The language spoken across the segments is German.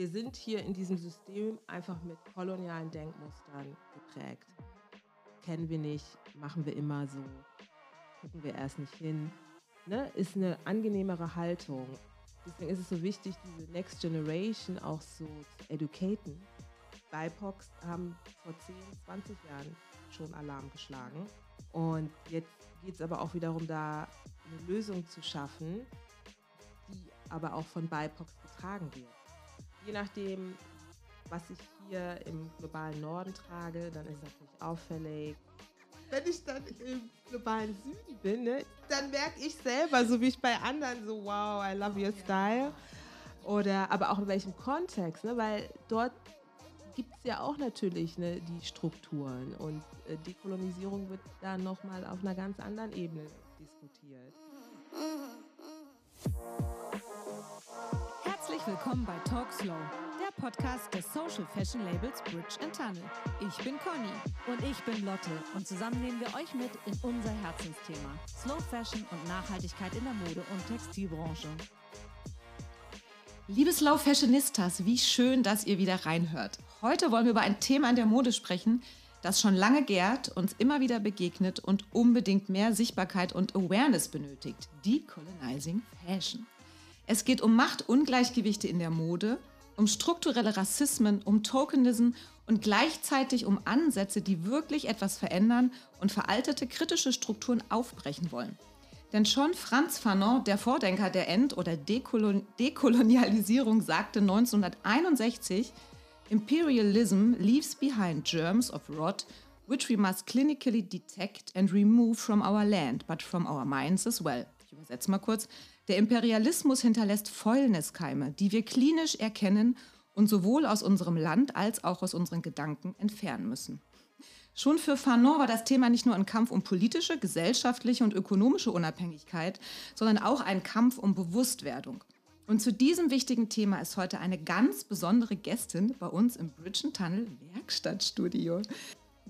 wir sind hier in diesem System einfach mit kolonialen Denkmustern geprägt. Kennen wir nicht, machen wir immer so, gucken wir erst nicht hin. Ne? Ist eine angenehmere Haltung. Deswegen ist es so wichtig, diese Next Generation auch so zu educaten. BIPOCs haben vor 10, 20 Jahren schon Alarm geschlagen. Und jetzt geht es aber auch wiederum da, eine Lösung zu schaffen, die aber auch von BIPOCs getragen wird. Je nachdem, was ich hier im globalen Norden trage, dann ist es natürlich auffällig. Wenn ich dann im globalen Süden bin, ne, dann merke ich selber, so wie ich bei anderen, so wow, I love your style. Oder aber auch in welchem Kontext, ne, weil dort gibt es ja auch natürlich ne, die Strukturen und äh, Dekolonisierung wird da nochmal auf einer ganz anderen Ebene diskutiert. Herzlich willkommen bei Talk Slow, der Podcast des Social Fashion Labels Bridge and Tunnel. Ich bin Conny und ich bin Lotte und zusammen nehmen wir euch mit in unser Herzensthema Slow Fashion und Nachhaltigkeit in der Mode- und Textilbranche. Liebe Slow Fashionistas, wie schön, dass ihr wieder reinhört. Heute wollen wir über ein Thema in der Mode sprechen, das schon lange gärt, uns immer wieder begegnet und unbedingt mehr Sichtbarkeit und Awareness benötigt. Decolonizing Fashion. Es geht um Machtungleichgewichte in der Mode, um strukturelle Rassismen, um Tokenism und gleichzeitig um Ansätze, die wirklich etwas verändern und veraltete kritische Strukturen aufbrechen wollen. Denn schon Franz Fanon, der Vordenker der End- oder Dekolon Dekolonialisierung, sagte 1961, Imperialism leaves behind germs of rot, which we must clinically detect and remove from our land, but from our minds as well. Ich übersetze mal kurz. Der Imperialismus hinterlässt Fäulniskeime, die wir klinisch erkennen und sowohl aus unserem Land als auch aus unseren Gedanken entfernen müssen. Schon für Fanon war das Thema nicht nur ein Kampf um politische, gesellschaftliche und ökonomische Unabhängigkeit, sondern auch ein Kampf um Bewusstwerdung. Und zu diesem wichtigen Thema ist heute eine ganz besondere Gästin bei uns im Bridge Tunnel Werkstattstudio.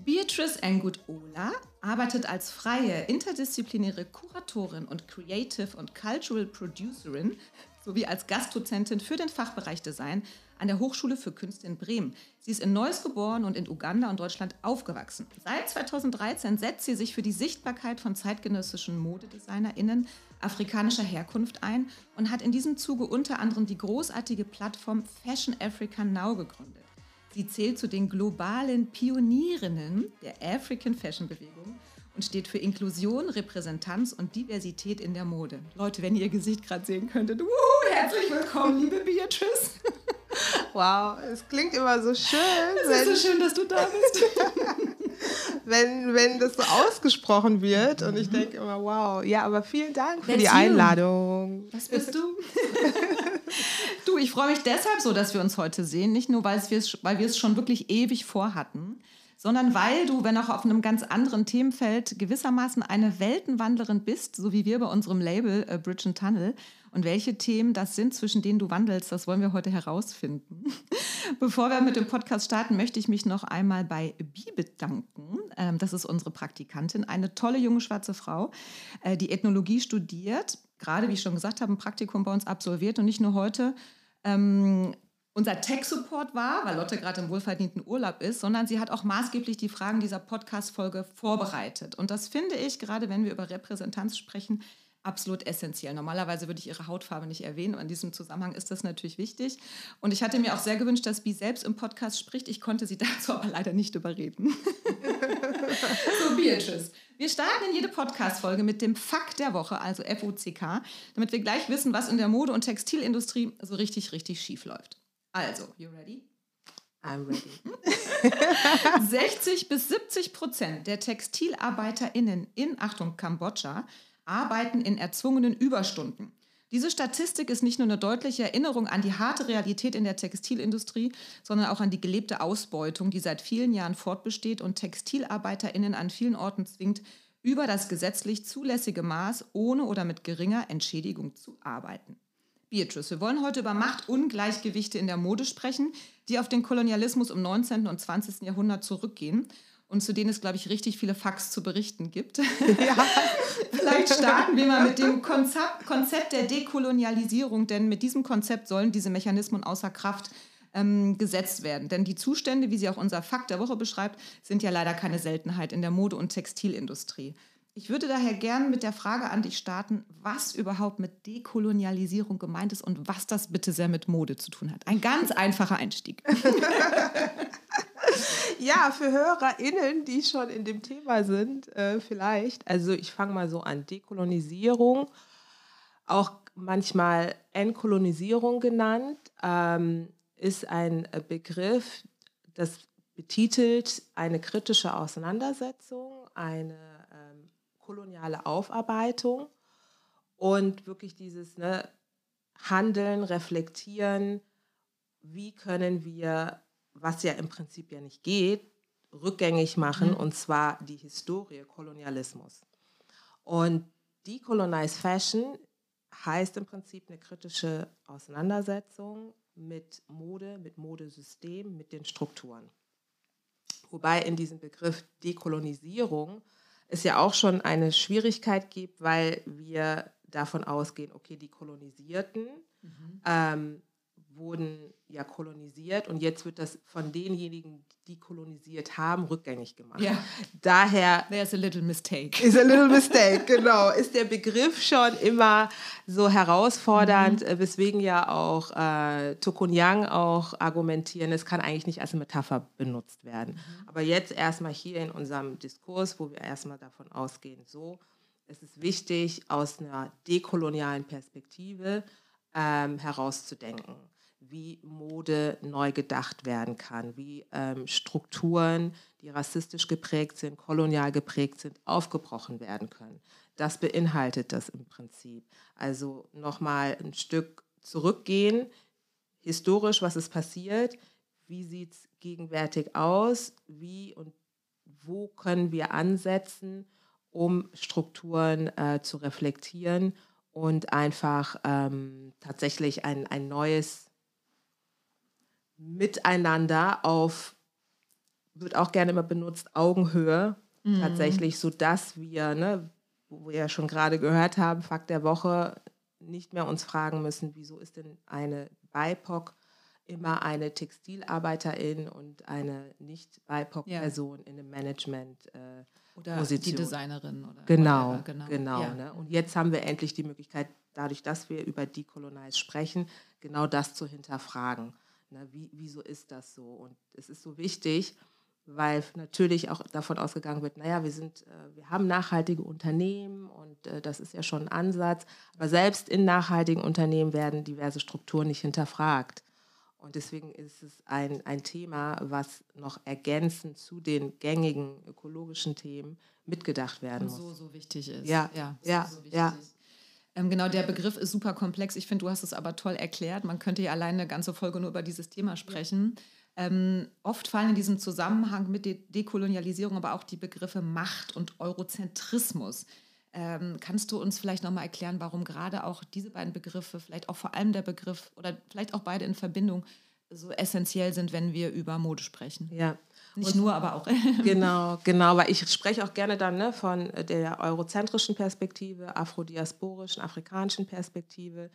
Beatrice Engut-Ola arbeitet als freie interdisziplinäre Kuratorin und Creative und Cultural Producerin sowie als Gastdozentin für den Fachbereich Design an der Hochschule für Künste in Bremen. Sie ist in Neuss geboren und in Uganda und Deutschland aufgewachsen. Seit 2013 setzt sie sich für die Sichtbarkeit von zeitgenössischen ModedesignerInnen afrikanischer Herkunft ein und hat in diesem Zuge unter anderem die großartige Plattform Fashion Africa Now gegründet. Sie zählt zu den globalen Pionierinnen der African Fashion Bewegung und steht für Inklusion, Repräsentanz und Diversität in der Mode. Leute, wenn ihr ihr Gesicht gerade sehen könntet, wuhu, herzlich willkommen, liebe Beatrice. Wow, es klingt immer so schön. Es ist so schön, dass du da bist. wenn, wenn das so ausgesprochen wird und ich mhm. denke immer, wow, ja, aber vielen Dank für That's die Einladung. Was bist du? du, ich freue mich deshalb so, dass wir uns heute sehen, nicht nur, weil wir es schon wirklich ewig vorhatten, sondern weil du, wenn auch auf einem ganz anderen Themenfeld, gewissermaßen eine Weltenwandlerin bist, so wie wir bei unserem Label äh, Bridge and Tunnel. Und welche Themen das sind, zwischen denen du wandelst, das wollen wir heute herausfinden. Bevor wir mit dem Podcast starten, möchte ich mich noch einmal bei Bi bedanken. Ähm, das ist unsere Praktikantin, eine tolle junge schwarze Frau, äh, die Ethnologie studiert, gerade wie ich schon gesagt habe, ein Praktikum bei uns absolviert und nicht nur heute ähm, unser Tech-Support war, weil Lotte gerade im wohlverdienten Urlaub ist, sondern sie hat auch maßgeblich die Fragen dieser Podcast-Folge vorbereitet. Und das finde ich, gerade wenn wir über Repräsentanz sprechen, absolut essentiell. Normalerweise würde ich ihre Hautfarbe nicht erwähnen, aber in diesem Zusammenhang ist das natürlich wichtig. Und ich hatte mir auch sehr gewünscht, dass Bi selbst im Podcast spricht. Ich konnte sie dazu aber leider nicht überreden. so, Beatrice. Wir starten in jede Podcast-Folge mit dem Fakt der Woche, also FUCK, damit wir gleich wissen, was in der Mode- und Textilindustrie so richtig, richtig schief läuft. Also, you ready? I'm ready. 60 bis 70 Prozent der TextilarbeiterInnen in, Achtung, Kambodscha arbeiten in erzwungenen Überstunden. Diese Statistik ist nicht nur eine deutliche Erinnerung an die harte Realität in der Textilindustrie, sondern auch an die gelebte Ausbeutung, die seit vielen Jahren fortbesteht und TextilarbeiterInnen an vielen Orten zwingt, über das gesetzlich zulässige Maß ohne oder mit geringer Entschädigung zu arbeiten. Beatrice, wir wollen heute über Machtungleichgewichte in der Mode sprechen, die auf den Kolonialismus im 19. und 20. Jahrhundert zurückgehen und zu denen es, glaube ich, richtig viele Facts zu berichten gibt. Ja. Vielleicht starten wir mal mit dem Konzept, Konzept der Dekolonialisierung, denn mit diesem Konzept sollen diese Mechanismen außer Kraft ähm, gesetzt werden. Denn die Zustände, wie sie auch unser Fakt der Woche beschreibt, sind ja leider keine Seltenheit in der Mode- und Textilindustrie. Ich würde daher gerne mit der Frage an dich starten, was überhaupt mit Dekolonialisierung gemeint ist und was das bitte sehr mit Mode zu tun hat. Ein ganz einfacher Einstieg. ja, für HörerInnen, die schon in dem Thema sind, äh, vielleicht. Also ich fange mal so an. Dekolonisierung, auch manchmal Entkolonisierung genannt, ähm, ist ein Begriff, das betitelt eine kritische Auseinandersetzung, eine koloniale Aufarbeitung und wirklich dieses ne, Handeln, Reflektieren, wie können wir, was ja im Prinzip ja nicht geht, rückgängig machen, mhm. und zwar die Historie, Kolonialismus. Und Decolonize Fashion heißt im Prinzip eine kritische Auseinandersetzung mit Mode, mit Modesystem, mit den Strukturen. Wobei in diesem Begriff Dekolonisierung es ja auch schon eine Schwierigkeit gibt, weil wir davon ausgehen, okay, die Kolonisierten mhm. ähm, wurden ja kolonisiert und jetzt wird das von denjenigen, die kolonisiert haben, rückgängig gemacht. Ja. Daher. There's a little mistake. Is a little mistake, genau. Ist der Begriff schon immer so herausfordernd, mhm. Äh, weswegen ja auch äh, Tokun Yang auch argumentieren, es kann eigentlich nicht als Metapher benutzt werden. Mhm. Aber jetzt erstmal hier in unserem Diskurs, wo wir erstmal davon ausgehen, so, es ist wichtig, aus einer dekolonialen Perspektive ähm, herauszudenken wie Mode neu gedacht werden kann, wie ähm, Strukturen, die rassistisch geprägt sind, kolonial geprägt sind, aufgebrochen werden können. Das beinhaltet das im Prinzip. Also nochmal ein Stück zurückgehen, historisch, was ist passiert, wie sieht es gegenwärtig aus, wie und wo können wir ansetzen, um Strukturen äh, zu reflektieren und einfach ähm, tatsächlich ein, ein neues miteinander auf, wird auch gerne immer benutzt, Augenhöhe mhm. tatsächlich, sodass wir, ne, wo wir ja schon gerade gehört haben, Fakt der Woche, nicht mehr uns fragen müssen, wieso ist denn eine BIPOC immer eine Textilarbeiterin und eine nicht BIPOC-Person ja. in einem Management. Äh, oder Position. die Designerin. Oder genau, genau, genau. Ja. Ne? Und jetzt haben wir endlich die Möglichkeit, dadurch, dass wir über Decolonize sprechen, genau das zu hinterfragen. Na, wie, wieso ist das so? Und es ist so wichtig, weil natürlich auch davon ausgegangen wird, naja, wir, sind, äh, wir haben nachhaltige Unternehmen und äh, das ist ja schon ein Ansatz. Aber selbst in nachhaltigen Unternehmen werden diverse Strukturen nicht hinterfragt. Und deswegen ist es ein, ein Thema, was noch ergänzend zu den gängigen ökologischen Themen mitgedacht werden muss. So, so wichtig ist. Ja, ja, so, ja. So ja. Ähm, genau, der Begriff ist super komplex. Ich finde, du hast es aber toll erklärt. Man könnte ja alleine eine ganze Folge nur über dieses Thema sprechen. Ähm, oft fallen in diesem Zusammenhang mit der Dekolonialisierung aber auch die Begriffe Macht und Eurozentrismus. Ähm, kannst du uns vielleicht nochmal erklären, warum gerade auch diese beiden Begriffe, vielleicht auch vor allem der Begriff oder vielleicht auch beide in Verbindung so essentiell sind, wenn wir über Mode sprechen? Ja, nicht und, nur, aber auch. genau, genau, weil ich spreche auch gerne dann ne, von der eurozentrischen Perspektive, afrodiasporischen, afrikanischen Perspektive.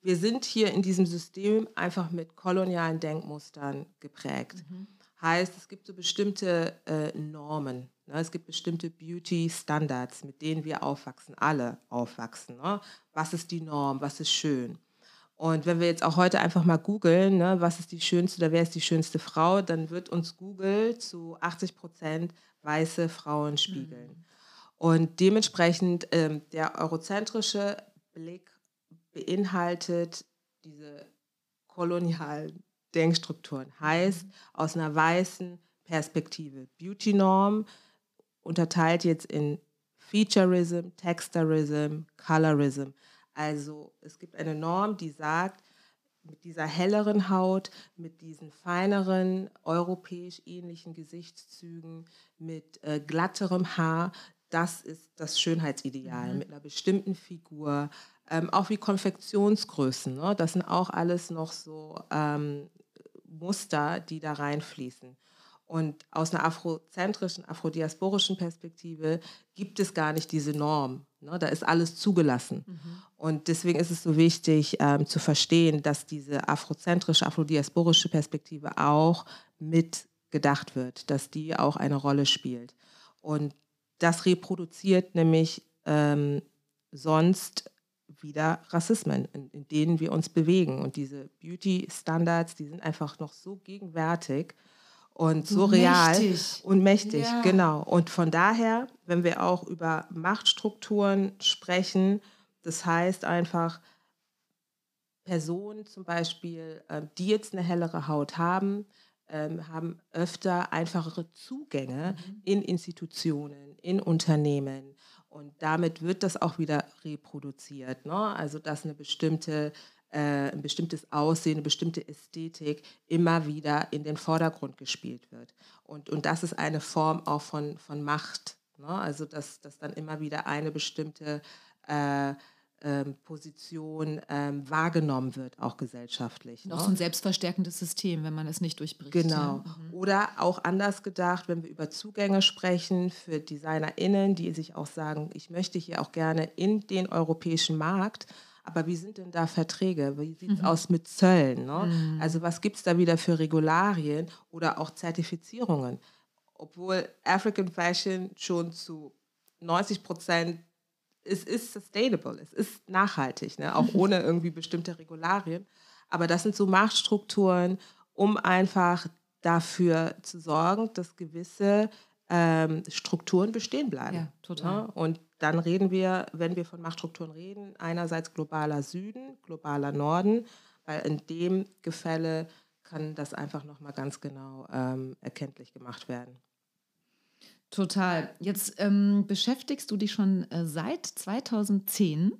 Wir sind hier in diesem System einfach mit kolonialen Denkmustern geprägt. Mhm. Heißt, es gibt so bestimmte äh, Normen, ne? es gibt bestimmte Beauty-Standards, mit denen wir aufwachsen, alle aufwachsen. Ne? Was ist die Norm, was ist schön? Und wenn wir jetzt auch heute einfach mal googeln, ne, was ist die schönste oder wer ist die schönste Frau, dann wird uns Google zu 80 Prozent weiße Frauen spiegeln. Mhm. Und dementsprechend ähm, der eurozentrische Blick beinhaltet diese kolonialen Denkstrukturen. Heißt, mhm. aus einer weißen Perspektive. Beauty-Norm unterteilt jetzt in Featureism, Texturism, Colorism. Also es gibt eine Norm, die sagt, mit dieser helleren Haut, mit diesen feineren, europäisch ähnlichen Gesichtszügen, mit äh, glatterem Haar, das ist das Schönheitsideal, mhm. mit einer bestimmten Figur. Ähm, auch wie Konfektionsgrößen, ne? das sind auch alles noch so ähm, Muster, die da reinfließen. Und aus einer afrozentrischen, afrodiasporischen Perspektive gibt es gar nicht diese Norm. Ne? Da ist alles zugelassen. Mhm. Und deswegen ist es so wichtig ähm, zu verstehen, dass diese afrozentrische, afrodiasporische Perspektive auch mit gedacht wird, dass die auch eine Rolle spielt. Und das reproduziert nämlich ähm, sonst wieder Rassismen, in, in, denen wir uns bewegen. Und diese Beauty-Standards, die sind einfach noch so gegenwärtig und so real mächtig. und mächtig, ja. genau. Und von daher, wenn wir auch über Machtstrukturen sprechen, das heißt einfach, Personen zum Beispiel, ähm, die jetzt eine hellere Haut haben, ähm, haben öfter einfachere Zugänge mhm. in Institutionen, in Unternehmen. Und damit wird das auch wieder reproduziert. Ne? Also dass eine bestimmte, äh, ein bestimmtes Aussehen, eine bestimmte Ästhetik immer wieder in den Vordergrund gespielt wird. Und, und das ist eine Form auch von, von Macht. Ne? Also dass, dass dann immer wieder eine bestimmte äh, ähm, Position ähm, wahrgenommen wird, auch gesellschaftlich. Noch ne? so ein selbstverstärkendes System, wenn man es nicht durchbricht. Genau. Mhm. Oder auch anders gedacht, wenn wir über Zugänge sprechen für DesignerInnen, die sich auch sagen, ich möchte hier auch gerne in den europäischen Markt. Aber wie sind denn da Verträge? Wie sieht es mhm. aus mit Zöllen? Ne? Mhm. Also was gibt es da wieder für Regularien oder auch Zertifizierungen? Obwohl African Fashion schon zu 90 Prozent es ist sustainable, es ist nachhaltig, ne? auch ohne irgendwie bestimmte Regularien. Aber das sind so Machtstrukturen, um einfach dafür zu sorgen, dass gewisse ähm, Strukturen bestehen bleiben. Ja, total. Ne? Und dann reden wir, wenn wir von Machtstrukturen reden, einerseits globaler Süden, globaler Norden, weil in dem Gefälle kann das einfach nochmal ganz genau ähm, erkenntlich gemacht werden. Total. Jetzt ähm, beschäftigst du dich schon äh, seit 2010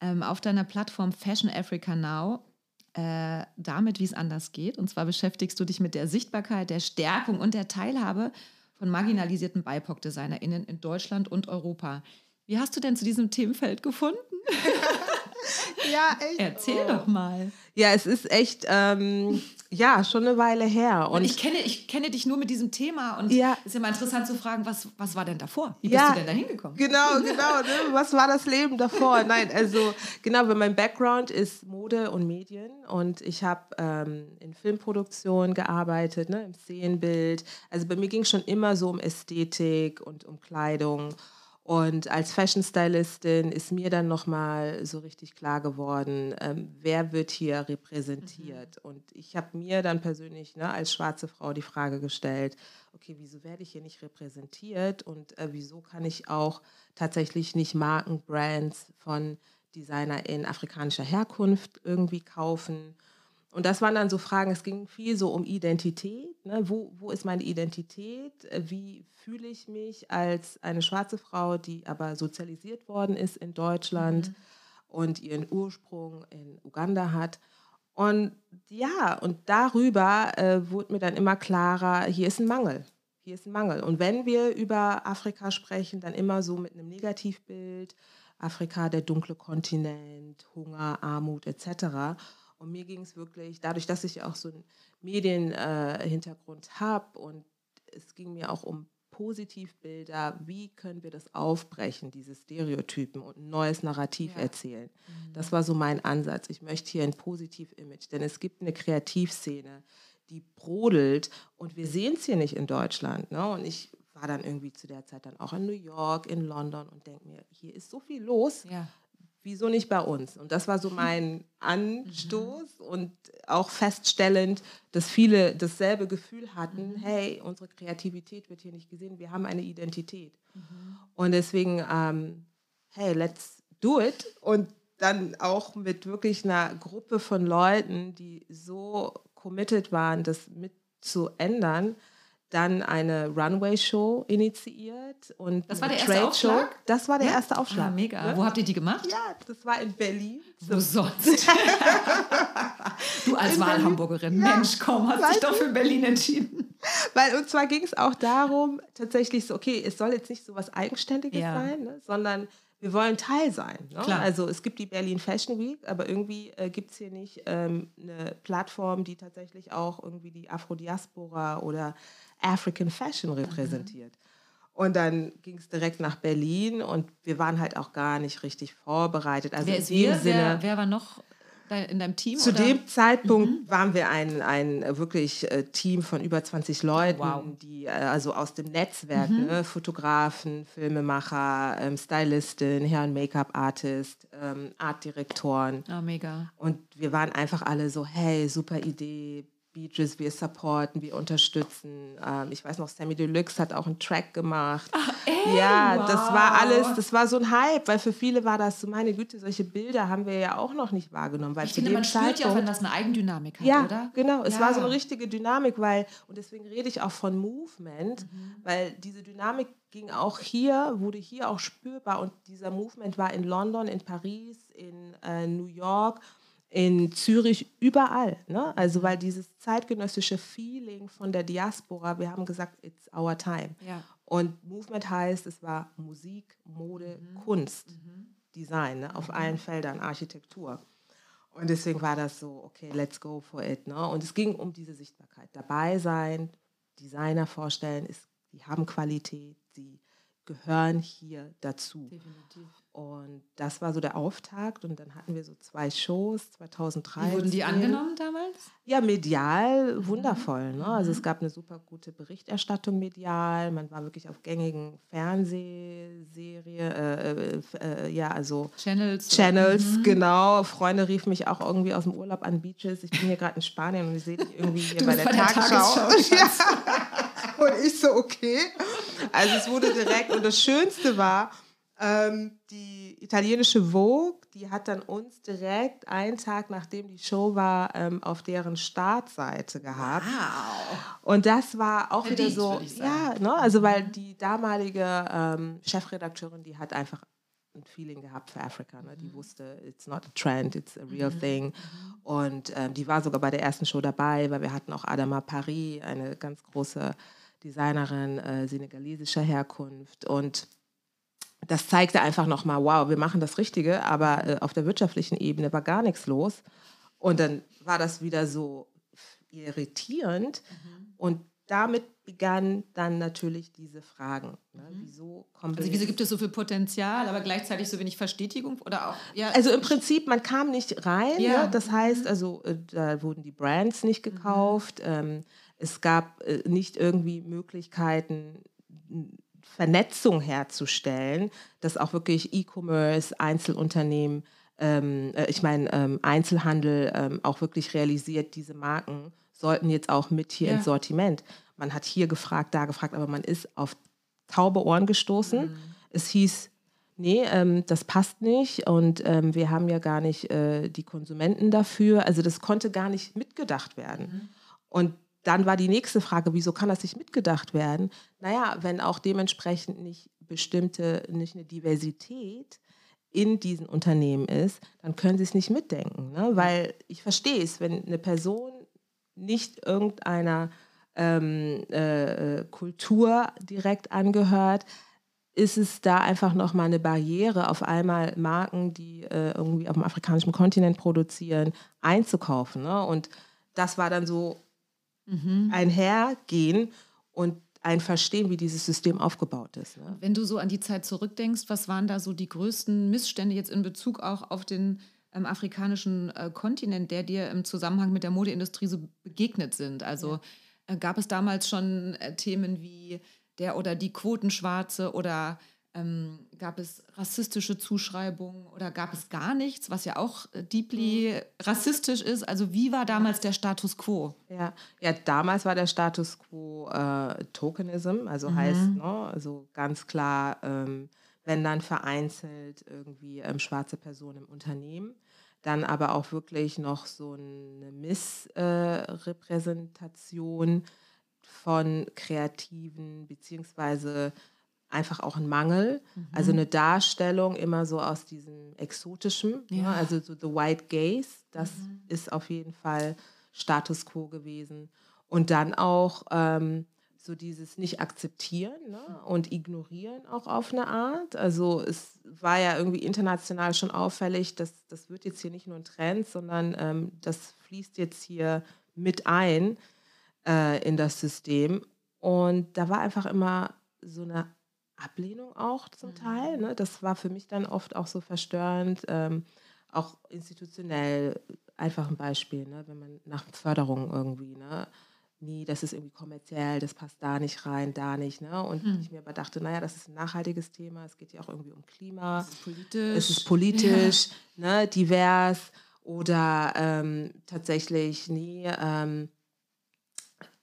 ähm, auf deiner Plattform Fashion Africa Now äh, damit, wie es anders geht. Und zwar beschäftigst du dich mit der Sichtbarkeit, der Stärkung und der Teilhabe von marginalisierten BIPOC-DesignerInnen in Deutschland und Europa. Wie hast du denn zu diesem Themenfeld gefunden? ja, echt. Erzähl oh. doch mal. Ja, es ist echt, ähm, ja, schon eine Weile her. Und, ich, kenne, ich kenne dich nur mit diesem Thema und ja. es ist immer interessant zu fragen, was, was war denn davor? Wie bist ja, du denn da hingekommen? Genau, genau. Ne? Was war das Leben davor? Nein, also genau, weil mein Background ist Mode und Medien und ich habe ähm, in Filmproduktion gearbeitet, ne, im Szenenbild. Also bei mir ging es schon immer so um Ästhetik und um Kleidung. Und als Fashion Stylistin ist mir dann nochmal so richtig klar geworden, ähm, wer wird hier repräsentiert. Mhm. Und ich habe mir dann persönlich ne, als schwarze Frau die Frage gestellt, okay, wieso werde ich hier nicht repräsentiert und äh, wieso kann ich auch tatsächlich nicht Marken, Brands von Designer in afrikanischer Herkunft irgendwie kaufen? Und das waren dann so Fragen, es ging viel so um Identität. Ne? Wo, wo ist meine Identität? Wie fühle ich mich als eine schwarze Frau, die aber sozialisiert worden ist in Deutschland mhm. und ihren Ursprung in Uganda hat? Und ja, und darüber äh, wurde mir dann immer klarer, hier ist ein Mangel. Hier ist ein Mangel. Und wenn wir über Afrika sprechen, dann immer so mit einem Negativbild. Afrika, der dunkle Kontinent, Hunger, Armut etc. Und mir ging es wirklich, dadurch, dass ich auch so einen Medienhintergrund äh, habe und es ging mir auch um Positivbilder, wie können wir das aufbrechen, diese Stereotypen und ein neues Narrativ ja. erzählen. Mhm. Das war so mein Ansatz. Ich möchte hier ein Positiv-Image, denn es gibt eine Kreativszene, die brodelt und wir sehen es hier nicht in Deutschland. Ne? Und ich war dann irgendwie zu der Zeit dann auch in New York, in London und denke mir, hier ist so viel los. Ja wieso nicht bei uns? Und das war so mein Anstoß mhm. und auch feststellend, dass viele dasselbe Gefühl hatten, mhm. hey, unsere Kreativität wird hier nicht gesehen, wir haben eine Identität. Mhm. Und deswegen, ähm, hey, let's do it. Und dann auch mit wirklich einer Gruppe von Leuten, die so committed waren, das mit zu ändern, dann eine Runway-Show initiiert und das war der erste Aufschlag? Das war der ja? erste Aufschlag. Ah, mega. Ja? Wo habt ihr die gemacht? Ja, das war in Berlin. Wo so. sonst? du als Wahlhamburgerin, ja, Mensch, komm, hast dich doch für Berlin entschieden. Weil, und zwar ging es auch darum, tatsächlich so, okay, es soll jetzt nicht so was Eigenständiges sein, ne, sondern wir wollen Teil sein. Ne? Klar. Also es gibt die Berlin Fashion Week, aber irgendwie äh, gibt es hier nicht ähm, eine Plattform, die tatsächlich auch irgendwie die Afrodiaspora oder African Fashion repräsentiert. Und dann ging es direkt nach Berlin und wir waren halt auch gar nicht richtig vorbereitet. Also Wer in dem wir? Sinne. Wer, wer war noch in deinem Team? Zu oder? Mhm. dem Zeitpunkt waren wir ein, ein äh, wirklich äh, Team von über 20 Leuten, Wow. Mhm. die äh, also aus dem Netzwerk, ne, Fotografen, Filmemacher, ähm, Stylistin, Hair- und Make-up-Artist, ähm, Artdirektoren. Ah, mega. Und wir waren einfach alle so, hey, super Idee, Beaches, wir supporten, wir unterstützen. Ähm, ich weiß noch, Sammy Deluxe hat auch einen Track gemacht. Ja, das war alles, das war so ein Hype, weil für viele war das so, meine Güte, solche Bilder haben wir ja auch noch nicht wahrgenommen. Weil Ich finde, man spürt ja auch, wenn das eine Eigendynamik hat, ja, oder? genau. Es Ja. war so eine richtige Dynamik, weil, und deswegen rede ich auch von Movement, Mhm. weil diese Dynamik ging auch hier, wurde hier auch spürbar und dieser Movement war in London, in Paris, in äh, New York, in Zürich, überall. Ne? Also, weil dieses zeitgenössische Feeling von der Diaspora, wir haben gesagt, it's our time. Ja. Und Movement heißt, es war Musik, Mode, Kunst, Design, ne? auf allen Feldern, Architektur. Und deswegen war das so, okay, let's go for it. Ne? Und es ging um diese Sichtbarkeit. Dabei sein, Designer vorstellen, ist, die haben Qualität, sie gehören hier dazu. Definitiv. Und das war so der Auftakt. Und dann hatten wir so zwei Shows, 2003. Wie wurden die angenommen damals? Ja, medial wundervoll. Ne? Also es gab eine super gute Berichterstattung medial. Man war wirklich auf gängigen Fernsehserien, äh, äh, äh, ja, also Channels. Channels, genau. Freunde riefen mich auch irgendwie aus dem Urlaub an Beaches. Ich bin hier gerade in Spanien und ich sehe dich irgendwie hier bei der, bei der Tagesschau. Tagesschau, ja. Und ich so, okay. Also es wurde direkt, und das Schönste war, ähm, die italienische Vogue, die hat dann uns direkt einen Tag nachdem die Show war, ähm, auf deren Startseite gehabt. Wow. Und das war auch wieder Verdient, so, ich sagen. ja, ne? also weil die damalige ähm, Chefredakteurin, die hat einfach ein Feeling gehabt für Afrika. Ne? Mhm. Die wusste, it's not a trend, it's a real thing. Und ähm, die war sogar bei der ersten Show dabei, weil wir hatten auch Adama Paris, eine ganz große Designerin äh, senegalesischer Herkunft. Und das zeigte einfach nochmal, wow, wir machen das Richtige, aber äh, auf der wirtschaftlichen Ebene war gar nichts los. Und dann war das wieder so irritierend. Und damit begannen dann natürlich diese Fragen. Ne? Wieso kommen wir Also wieso gibt es so viel Potenzial, aber gleichzeitig so wenig Verstetigung? Oder auch, ja, Also im Prinzip, man kam nicht rein. Ja. Ne? Das heißt, also äh, da wurden die Brands nicht gekauft. Ähm, es gab äh, nicht irgendwie Möglichkeiten, Vernetzung herzustellen, dass auch wirklich E-Commerce, Einzelunternehmen, ähm, äh, ich meine ähm, Einzelhandel ähm, auch wirklich realisiert, diese Marken sollten jetzt auch mit hier Ja. ins Sortiment. Man hat hier gefragt, da gefragt, aber man ist auf taube Ohren gestoßen. Mhm. Es hieß, nee, ähm, das passt nicht und ähm, wir haben ja gar nicht äh, die Konsumenten dafür. Also das konnte gar nicht mitgedacht werden. Mhm. Und dann war die nächste Frage, wieso kann das nicht mitgedacht werden? Naja, wenn auch dementsprechend nicht bestimmte, nicht eine Diversität in diesen Unternehmen ist, dann können sie es nicht mitdenken. Ne? Weil ich verstehe es, wenn eine Person nicht irgendeiner ähm, äh, äh, Kultur direkt angehört, ist es da einfach nochmal eine Barriere, auf einmal Marken, die äh, irgendwie auf dem afrikanischen Kontinent produzieren, einzukaufen. Ne? Und das war dann so Mhm. ein Hergehen und ein Verstehen, wie dieses System aufgebaut ist. Ne? Wenn du so an die Zeit zurückdenkst, was waren da so die größten Missstände jetzt in Bezug auch auf den ähm, afrikanischen äh, Kontinent, der dir im Zusammenhang mit der Modeindustrie so begegnet sind? Also äh, gab es damals schon äh, Themen wie der oder die Quotenschwarze oder ähm, gab es rassistische Zuschreibungen oder gab es gar nichts, was ja auch äh, deeply rassistisch ist? Also wie war damals der Status quo? Ja. ja, damals war der Status quo äh, Tokenism, also heißt, ne, also ganz klar, ähm, wenn dann vereinzelt irgendwie ähm, schwarze Personen im Unternehmen, dann aber auch wirklich noch so eine Missrepräsentation von Kreativen, beziehungsweise einfach auch ein Mangel, also eine Darstellung immer so aus diesem Exotischen, ne? Ja. also so The White Gaze, das ist auf jeden Fall Status quo gewesen. Und dann auch ähm, so dieses nicht akzeptieren ne? und ignorieren auch auf eine Art. Also es war ja irgendwie international schon auffällig, dass das wird jetzt hier nicht nur ein Trend, sondern ähm, das fließt jetzt hier mit ein äh, in das System. Und da war einfach immer so eine Ablehnung auch zum Teil. Ne? Das war für mich dann oft auch so verstörend, ähm, auch institutionell. Einfach ein Beispiel, ne? wenn man nach Förderung irgendwie, ne? nee, das ist irgendwie kommerziell, das passt da nicht rein, da nicht. Ne? Und hm. ich mir aber dachte, naja, das ist ein nachhaltiges Thema, es geht ja auch irgendwie um Klima. Es ist politisch. Es ist politisch, ja. ne, divers oder ähm, tatsächlich, nee, ähm,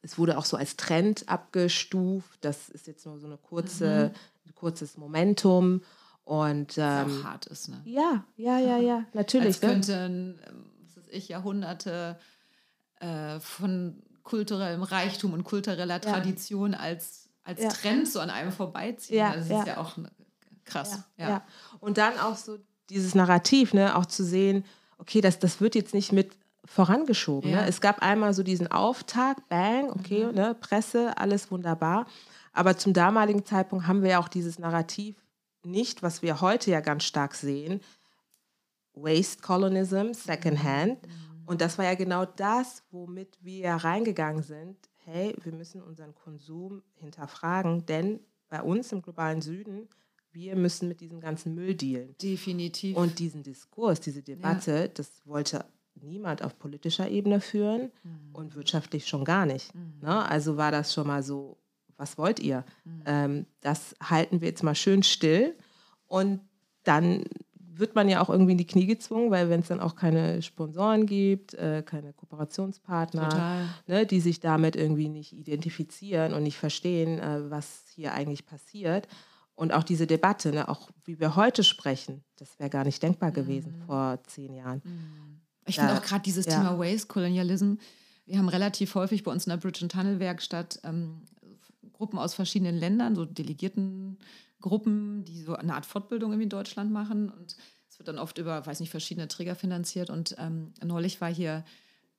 es wurde auch so als Trend abgestuft. Das ist jetzt nur so eine kurze, mhm. ein kurzes Momentum. Und, ähm, auch hart ist, ne? Ja, ja, ja, ja, natürlich. Als ne? könnten, was weiß ich, Jahrhunderte äh, von kulturellem Reichtum und kultureller Tradition ja. als, als ja. Trend so an einem vorbeiziehen. Ja, das ist ja auch krass. Ja, Und dann auch so dieses Narrativ, ne, auch zu sehen, okay, das, das wird jetzt nicht mit vorangeschoben. Ne? Es gab einmal so diesen Auftakt, bang, okay, mhm. ne, Presse, alles wunderbar. Aber zum damaligen Zeitpunkt haben wir ja auch dieses Narrativ nicht, was wir heute ja ganz stark sehen, Waste Colonism, Secondhand. Mhm. Und das war ja genau das, womit wir reingegangen sind. Hey, wir müssen unseren Konsum hinterfragen, denn bei uns im globalen Süden, wir müssen mit diesem ganzen Müll dealen. Definitiv. Und diesen Diskurs, diese Debatte, ja. das wollte niemand auf politischer Ebene führen mhm. und wirtschaftlich schon gar nicht. Mhm. Ne? Also war das schon mal so, was wollt ihr? Mhm. Ähm, das halten wir jetzt mal schön still und dann wird man ja auch irgendwie in die Knie gezwungen, weil wenn es dann auch keine Sponsoren gibt, äh, keine Kooperationspartner, ne, die sich damit irgendwie nicht identifizieren und nicht verstehen, äh, was hier eigentlich passiert. Und auch diese Debatte, ne, auch wie wir heute sprechen, das wäre gar nicht denkbar gewesen mhm. vor zehn Jahren. Mhm. Ich finde auch gerade dieses ja. Thema Waste, Kolonialism, wir haben relativ häufig bei uns in der Bridge and Tunnel Werkstatt ähm, Gruppen aus verschiedenen Ländern, so Delegierten Gruppen, die so eine Art Fortbildung in Deutschland machen. Und es wird dann oft über, weiß nicht, verschiedene Träger finanziert. Und ähm, neulich war hier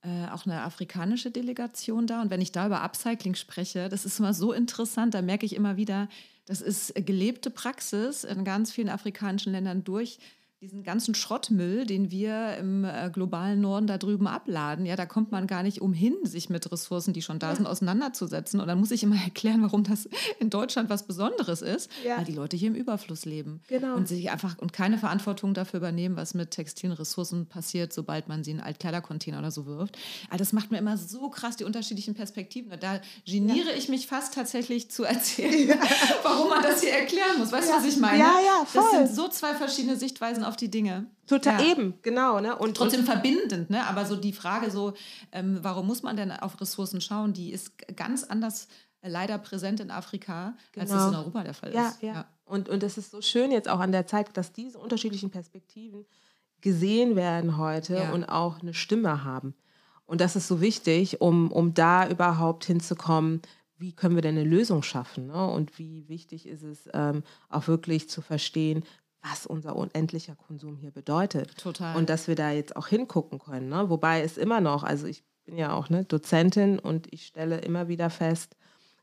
äh, auch eine afrikanische Delegation da. Und wenn ich da über Upcycling spreche, das ist immer so interessant, da merke ich immer wieder, das ist gelebte Praxis in ganz vielen afrikanischen Ländern durch diesen ganzen Schrottmüll, den wir im äh, globalen Norden da drüben abladen, ja, da kommt man gar nicht umhin, sich mit Ressourcen, die schon da ja. sind, auseinanderzusetzen. Und dann muss ich immer erklären, warum das in Deutschland was Besonderes ist, ja. weil die Leute hier im Überfluss leben genau. und sich einfach und keine Verantwortung dafür übernehmen, was mit textilen Ressourcen passiert, sobald man sie in Altkleidercontainer oder so wirft. Also das macht mir immer so krass die unterschiedlichen Perspektiven. Da geniere ja. ich mich fast tatsächlich zu erzählen, warum man das hier erklären muss. Weißt du, was ich meine? Ja, ja, voll. Das sind so zwei verschiedene Sichtweisen auf die Dinge. Total ja. eben, genau. Ne? Und trotzdem und, verbindend, ne? Aber so die Frage so, ähm, warum muss man denn auf Ressourcen schauen, die ist ganz anders äh, leider präsent in Afrika, genau. als es in Europa der Fall ja, ist. Ja, ja. Und, und das ist so schön jetzt auch an der Zeit, dass diese unterschiedlichen Perspektiven gesehen werden heute ja. und auch eine Stimme haben. Und das ist so wichtig, um, um da überhaupt hinzukommen, wie können wir denn eine Lösung schaffen? Ne? Und wie wichtig ist es ähm, auch wirklich zu verstehen, was unser unendlicher Konsum hier bedeutet. Total. Und dass wir da jetzt auch hingucken können. Ne? Wobei es immer noch, also ich bin ja auch ne, Dozentin und ich stelle immer wieder fest,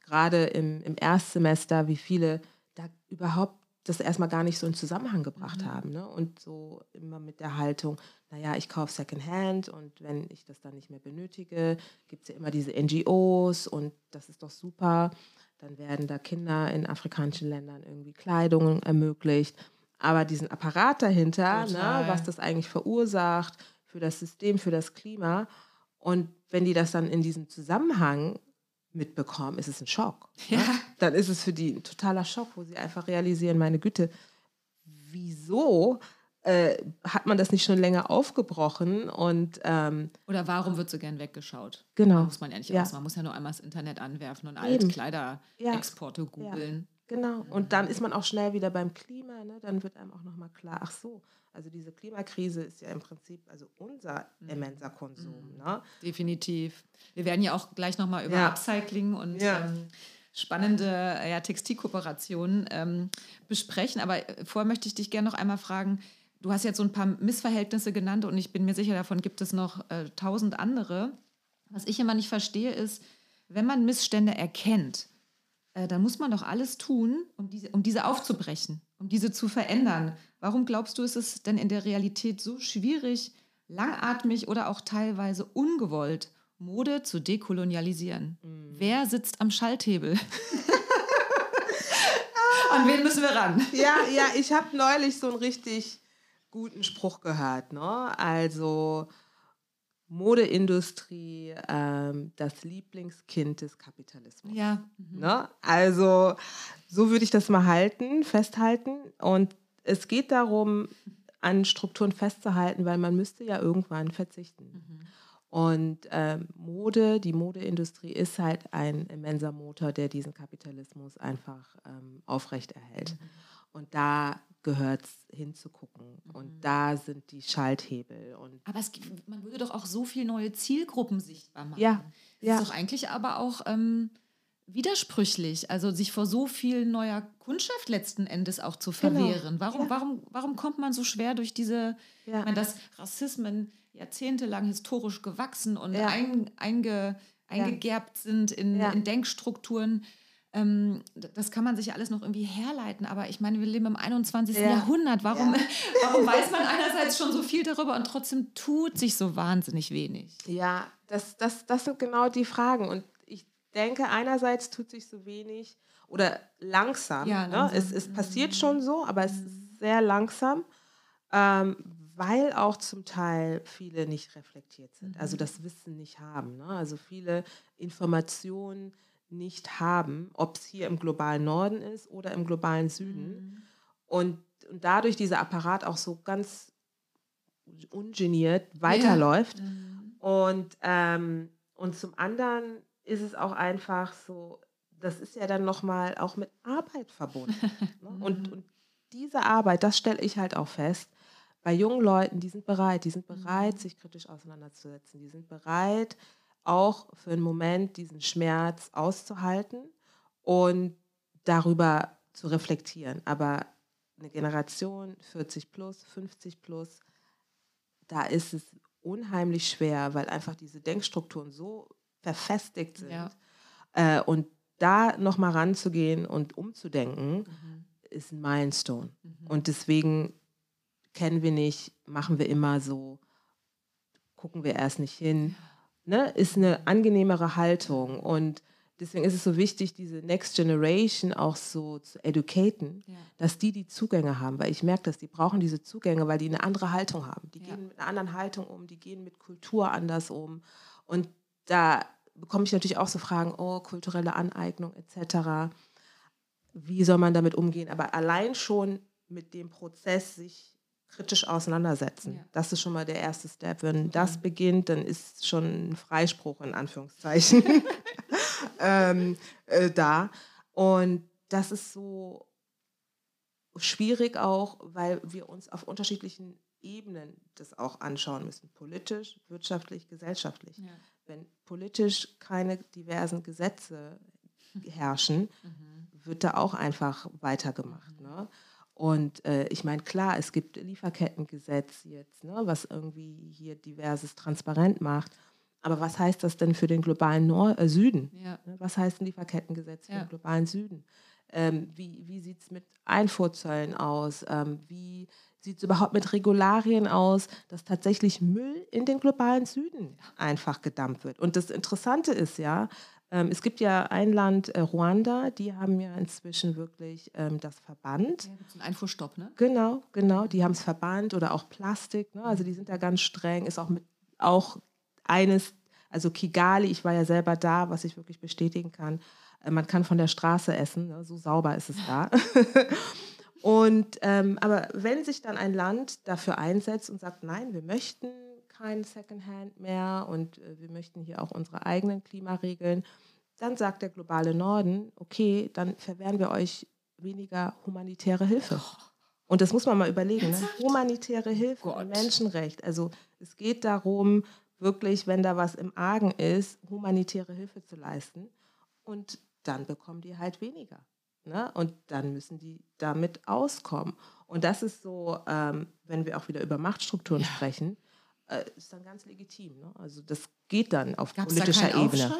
gerade im, im Erstsemester, wie viele da überhaupt das erstmal gar nicht so in Zusammenhang gebracht mhm. haben. Ne? Und so immer mit der Haltung, naja, ich kaufe Secondhand und wenn ich das dann nicht mehr benötige, gibt es ja immer diese NGOs und das ist doch super. Dann werden da Kinder in afrikanischen Ländern irgendwie Kleidung ermöglicht aber diesen Apparat dahinter, ne, was das eigentlich verursacht für das System, für das Klima. Und wenn die das dann in diesem Zusammenhang mitbekommen, ist es ein Schock. Ne? Ja. Ne? Dann ist es für die ein totaler Schock, wo sie einfach realisieren, meine Güte, wieso äh, hat man das nicht schon länger aufgebrochen und ähm, oder warum wird so gern weggeschaut? Genau, da muss man ja nicht ja. Aus. Man muss ja nur einmal das Internet anwerfen und alte Kleiderexporte ja. Genau. Und dann ist man auch schnell wieder beim Klima. Ne? Dann wird einem auch nochmal klar, ach so, also diese Klimakrise ist ja im Prinzip also unser mhm. immenser Konsum. Mhm. Ne? Definitiv. Wir werden ja auch gleich nochmal über ja. Upcycling und ja. ähm, spannende ja, Textilkooperationen ähm, besprechen. Aber äh, vorher möchte ich dich gerne noch einmal fragen, du hast jetzt so ein paar Missverhältnisse genannt und ich bin mir sicher, davon gibt es noch äh, tausend andere. Was ich immer nicht verstehe, ist, wenn man Missstände erkennt, äh, dann muss man doch alles tun, um diese, um diese aufzubrechen, um diese zu verändern. Warum glaubst du, ist es denn in der Realität so schwierig, langatmig oder auch teilweise ungewollt Mode zu dekolonialisieren? Mhm. Wer sitzt am Schalthebel? An wen müssen wir ran? Ja, ja, ich habe neulich so einen richtig guten Spruch gehört. Ne? Also Modeindustrie, ähm, das Lieblingskind des Kapitalismus. Ja. Mhm. Ne? Also so würde ich das mal halten, festhalten. Und es geht darum, an Strukturen festzuhalten, weil man müsste ja irgendwann verzichten. Mhm. Und ähm, Mode, die Modeindustrie ist halt ein immenser Motor, der diesen Kapitalismus einfach ähm, aufrechterhält. Mhm. Und da gehört es hinzugucken. Mhm. Und da sind die Schalthebel. Und aber es gibt, man würde doch auch so viele neue Zielgruppen sichtbar machen. Ja. Das ja. ist doch eigentlich aber auch ähm, widersprüchlich, also sich vor so viel neuer Kundschaft letzten Endes auch zu genau. verwehren. Genau. Warum, ja. warum, warum kommt man so schwer durch diese, ja. ich meine, dass Rassismen jahrzehntelang historisch gewachsen und ein, einge, eingegerbt sind in, in Denkstrukturen? Ähm, das kann man sich ja alles noch irgendwie herleiten, aber ich meine, wir leben im 21. Jahrhundert. Warum, warum weiß man einerseits schon so viel darüber und trotzdem tut sich so wahnsinnig wenig? Ja, das, das, das sind genau die Fragen. Und denke, einerseits tut sich so wenig oder langsam. Ja, langsam. Ne? Es, es passiert mhm. schon so, aber es ist mhm. sehr langsam, ähm, weil auch zum Teil viele nicht reflektiert sind, also mhm. das Wissen nicht haben. Ne? Also viele Informationen nicht haben, ob es hier im globalen Norden ist oder im globalen Süden. Mhm. Und, und dadurch dieser Apparat auch so ganz ungeniert weiterläuft. Ja. Mhm. Und, ähm, und zum anderen ist es auch einfach so, das ist ja dann nochmal auch mit Arbeit verbunden. Ne? und, und diese Arbeit, das stelle ich halt auch fest, bei jungen Leuten, die sind bereit, die sind bereit, mhm. sich kritisch auseinanderzusetzen, die sind bereit, auch für einen Moment diesen Schmerz auszuhalten und darüber zu reflektieren. Aber eine Generation 40 plus, 50 plus, da ist es unheimlich schwer, weil einfach diese Denkstrukturen so verfestigt sind. Ja. Äh, und da nochmal ranzugehen und umzudenken, mhm. ist ein Milestone. Mhm. Und deswegen kennen wir nicht, machen wir immer so, gucken wir erst nicht hin. Ne? Ist eine angenehmere Haltung. Und deswegen ist es so wichtig, diese Next Generation auch so zu educaten, ja. dass die die Zugänge haben. Weil ich merke, dass die brauchen diese Zugänge, weil die eine andere Haltung haben. Die ja. gehen mit einer anderen Haltung um, die gehen mit Kultur anders um. Und da bekomme ich natürlich auch so Fragen, oh, kulturelle Aneignung etc. Wie soll man damit umgehen? Aber allein schon mit dem Prozess sich kritisch auseinandersetzen. Ja. Das ist schon mal der erste Step. Wenn das beginnt, dann ist schon ein Freispruch in Anführungszeichen ähm, äh, da. Und das ist so schwierig auch, weil wir uns auf unterschiedlichen Ebenen das auch anschauen müssen. Politisch, wirtschaftlich, gesellschaftlich. Ja wenn politisch keine diversen Gesetze herrschen, mhm. wird da auch einfach weitergemacht. Ne? Und äh, ich meine, klar, es gibt Lieferkettengesetz jetzt, ne, was irgendwie hier diverses transparent macht. Aber was heißt das denn für den globalen Nord äh, Süden? Ja. Ne, was heißt ein Lieferkettengesetz für ja. den globalen Süden? Ähm, wie wie sieht es mit Einfuhrzöllen aus? Ähm, wie sieht es überhaupt mit Regularien aus, dass tatsächlich Müll in den globalen Süden einfach gedammt wird. Und das Interessante ist ja, es gibt ja ein Land, äh, Ruanda, die haben ja inzwischen wirklich ähm, das verbannt. Ja, ein Einfuhrstopp, ne? Genau, genau, die haben es verbannt oder auch Plastik, ne? also die sind da ganz streng, ist auch mit auch eines, also Kigali, ich war ja selber da, was ich wirklich bestätigen kann, äh, man kann von der Straße essen, ne? so sauber ist es da. Und, ähm, aber wenn sich dann ein Land dafür einsetzt und sagt, nein, wir möchten kein Secondhand mehr und äh, wir möchten hier auch unsere eigenen Klimaregeln, dann sagt der globale Norden, okay, dann verwehren wir euch weniger humanitäre Hilfe. Und das muss man mal überlegen. Ne? Humanitäre Hilfe, Gott. Menschenrecht. Also es geht darum, wirklich, wenn da was im Argen ist, humanitäre Hilfe zu leisten. Und dann bekommen die halt weniger. Ne? Und dann müssen die damit auskommen. Und das ist so, ähm, wenn wir auch wieder über Machtstrukturen ja. sprechen, äh, ist dann ganz legitim. Ne? Also das geht dann auf Gab's politischer Ebene. Aufschrei?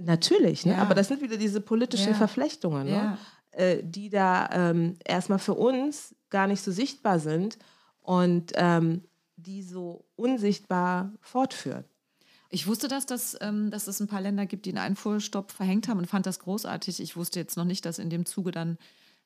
Natürlich, ne? Ja. aber das sind wieder diese politischen Ja. Verflechtungen, ne? Ja. äh, die da ähm, erstmal für uns gar nicht so sichtbar sind und ähm, die so unsichtbar fortführen. Ich wusste das, dass, ähm, dass es ein paar Länder gibt, die einen Einfuhrstopp verhängt haben und fand das großartig. Ich wusste jetzt noch nicht, dass in dem Zuge dann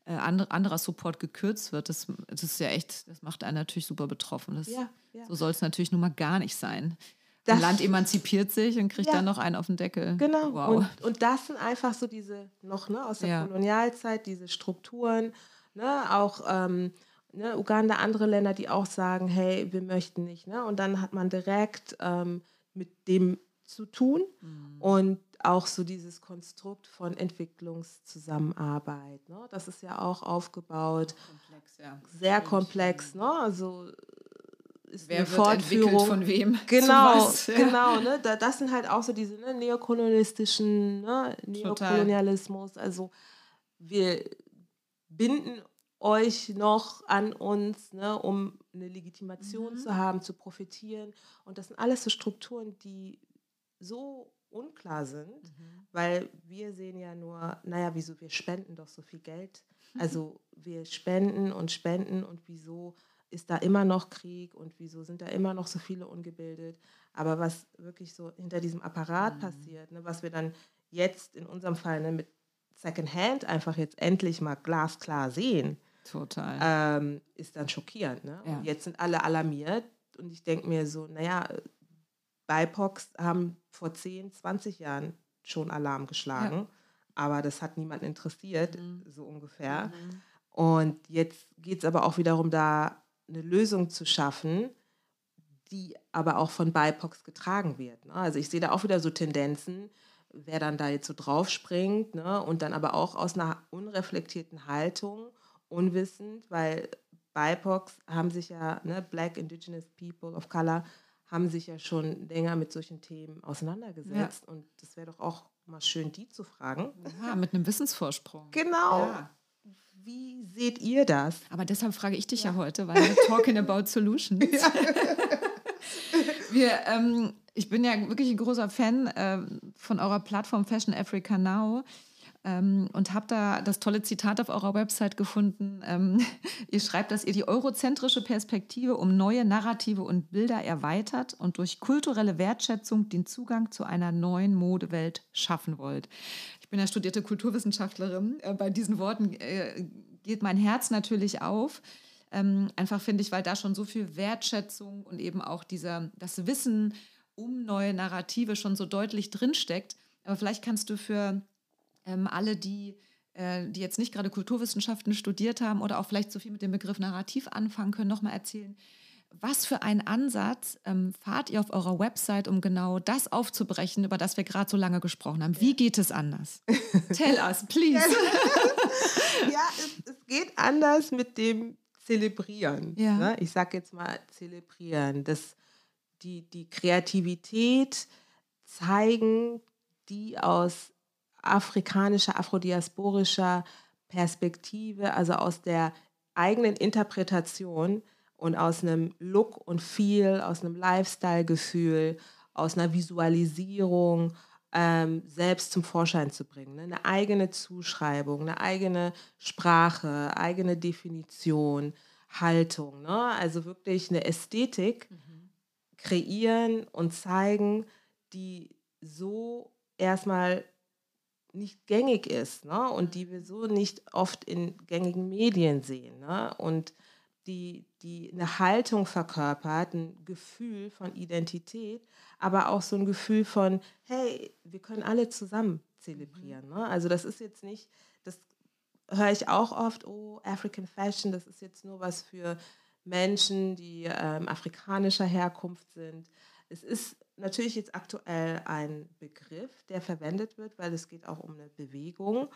äh, andere, anderer Support gekürzt wird. Das, das ist ja echt, das macht einen natürlich super betroffen. Das, Ja, ja. So soll es natürlich nun mal gar nicht sein. Das- Ein Land emanzipiert sich und kriegt Ja. dann noch einen auf den Deckel. Genau. Wow. Und, und das sind einfach so diese, noch ne, aus der. Kolonialzeit, diese Strukturen, ne, auch ähm, ne, Uganda, andere Länder, die auch sagen, hey, wir möchten nicht. Ne? Und dann hat man direkt ähm, mit dem zu tun Mhm. und auch so dieses Konstrukt von Entwicklungszusammenarbeit. Ne? Das ist ja auch aufgebaut, Komplex, ja. sehr komplex. Ne? Also ist Wer eine Fortführung. von wem? Genau, Zu was? Ja. genau. Ne? Da, das sind halt auch so diese ne, neokolonialistischen, ne, Total. Neokolonialismus. Also wir binden euch noch an uns, ne, um eine Legitimation Mhm. zu haben, zu profitieren. Und das sind alles so Strukturen, die so unklar sind, Mhm. weil wir sehen ja nur, naja, wieso wir spenden doch so viel Geld. Also wir spenden und spenden und wieso ist da immer noch Krieg und wieso sind da immer noch so viele ungebildet. Aber was wirklich so hinter diesem Apparat Mhm. passiert, ne, was wir dann jetzt in unserem Fall ne, mit Secondhand einfach jetzt endlich mal glasklar sehen, Total. ähm, ist dann schockierend. Ne? Ja. Und jetzt sind alle alarmiert und ich denke mir so, naja, BIPOCs haben vor 10, 20 Jahren schon Alarm geschlagen, aber das hat niemanden interessiert, Mhm. so ungefähr. Und jetzt geht es aber auch wiederum da, eine Lösung zu schaffen, die aber auch von BIPOCs getragen wird. Ne? Also ich sehe da auch wieder so Tendenzen, wer dann da jetzt so draufspringt ne? und dann aber auch aus einer unreflektierten Haltung, unwissend, weil BIPOCs haben sich ja, ne, Black Indigenous People of Color, haben sich ja schon länger mit solchen Themen auseinandergesetzt. Und das wäre doch auch mal schön, die zu fragen. ja, mit einem Wissensvorsprung. Genau. Ja. Wie seht ihr das? Aber deshalb frage ich dich ja, heute, weil wir talking about solutions. wir, ähm, ich bin ja wirklich ein großer Fan ähm, von eurer Plattform Fashion Africa Now ähm, und habe da das tolle Zitat auf eurer Website gefunden. Ähm, ihr schreibt, dass ihr die eurozentrische Perspektive um neue Narrative und Bilder erweitert und durch kulturelle Wertschätzung den Zugang zu einer neuen Modewelt schaffen wollt. Ich bin ja studierte Kulturwissenschaftlerin. Äh, bei diesen Worten äh, geht mein Herz natürlich auf. Ähm, einfach finde ich, weil da schon so viel Wertschätzung und eben auch dieser, das Wissen um neue Narrative schon so deutlich drinsteckt. Aber vielleicht kannst du für ähm, alle, die, äh, die jetzt nicht gerade Kulturwissenschaften studiert haben oder auch vielleicht so viel mit dem Begriff Narrativ anfangen können, nochmal erzählen, was für einen Ansatz ähm, fahrt ihr auf eurer Website, um genau das aufzubrechen, über das wir gerade so lange gesprochen haben? Wie geht es anders? Tell us, please. ja, es, es geht anders mit dem Zelebrieren. Ja. Ne? Ich sage jetzt mal Zelebrieren. Das, die, die Kreativität zeigen, die aus afrikanischer, afrodiasporischer Perspektive, also aus der eigenen Interpretation und aus einem Look und Feel, aus einem Lifestyle-Gefühl, aus einer Visualisierung ähm, selbst zum Vorschein zu bringen. Ne? Eine eigene Zuschreibung, eine eigene Sprache, eigene Definition, Haltung. Ne? Also wirklich eine Ästhetik kreieren und zeigen, die so erstmal nicht gängig ist ne? und die wir so nicht oft in gängigen Medien sehen. Ne? Und die, die eine Haltung verkörpert, ein Gefühl von Identität, aber auch so ein Gefühl von, hey, wir können alle zusammen zelebrieren. Ne? Also das ist jetzt nicht, das höre ich auch oft, oh, African Fashion, das ist jetzt nur was für Menschen, die ähm, afrikanischer Herkunft sind. Es ist natürlich jetzt aktuell ein Begriff, der verwendet wird, weil es geht auch um eine Bewegung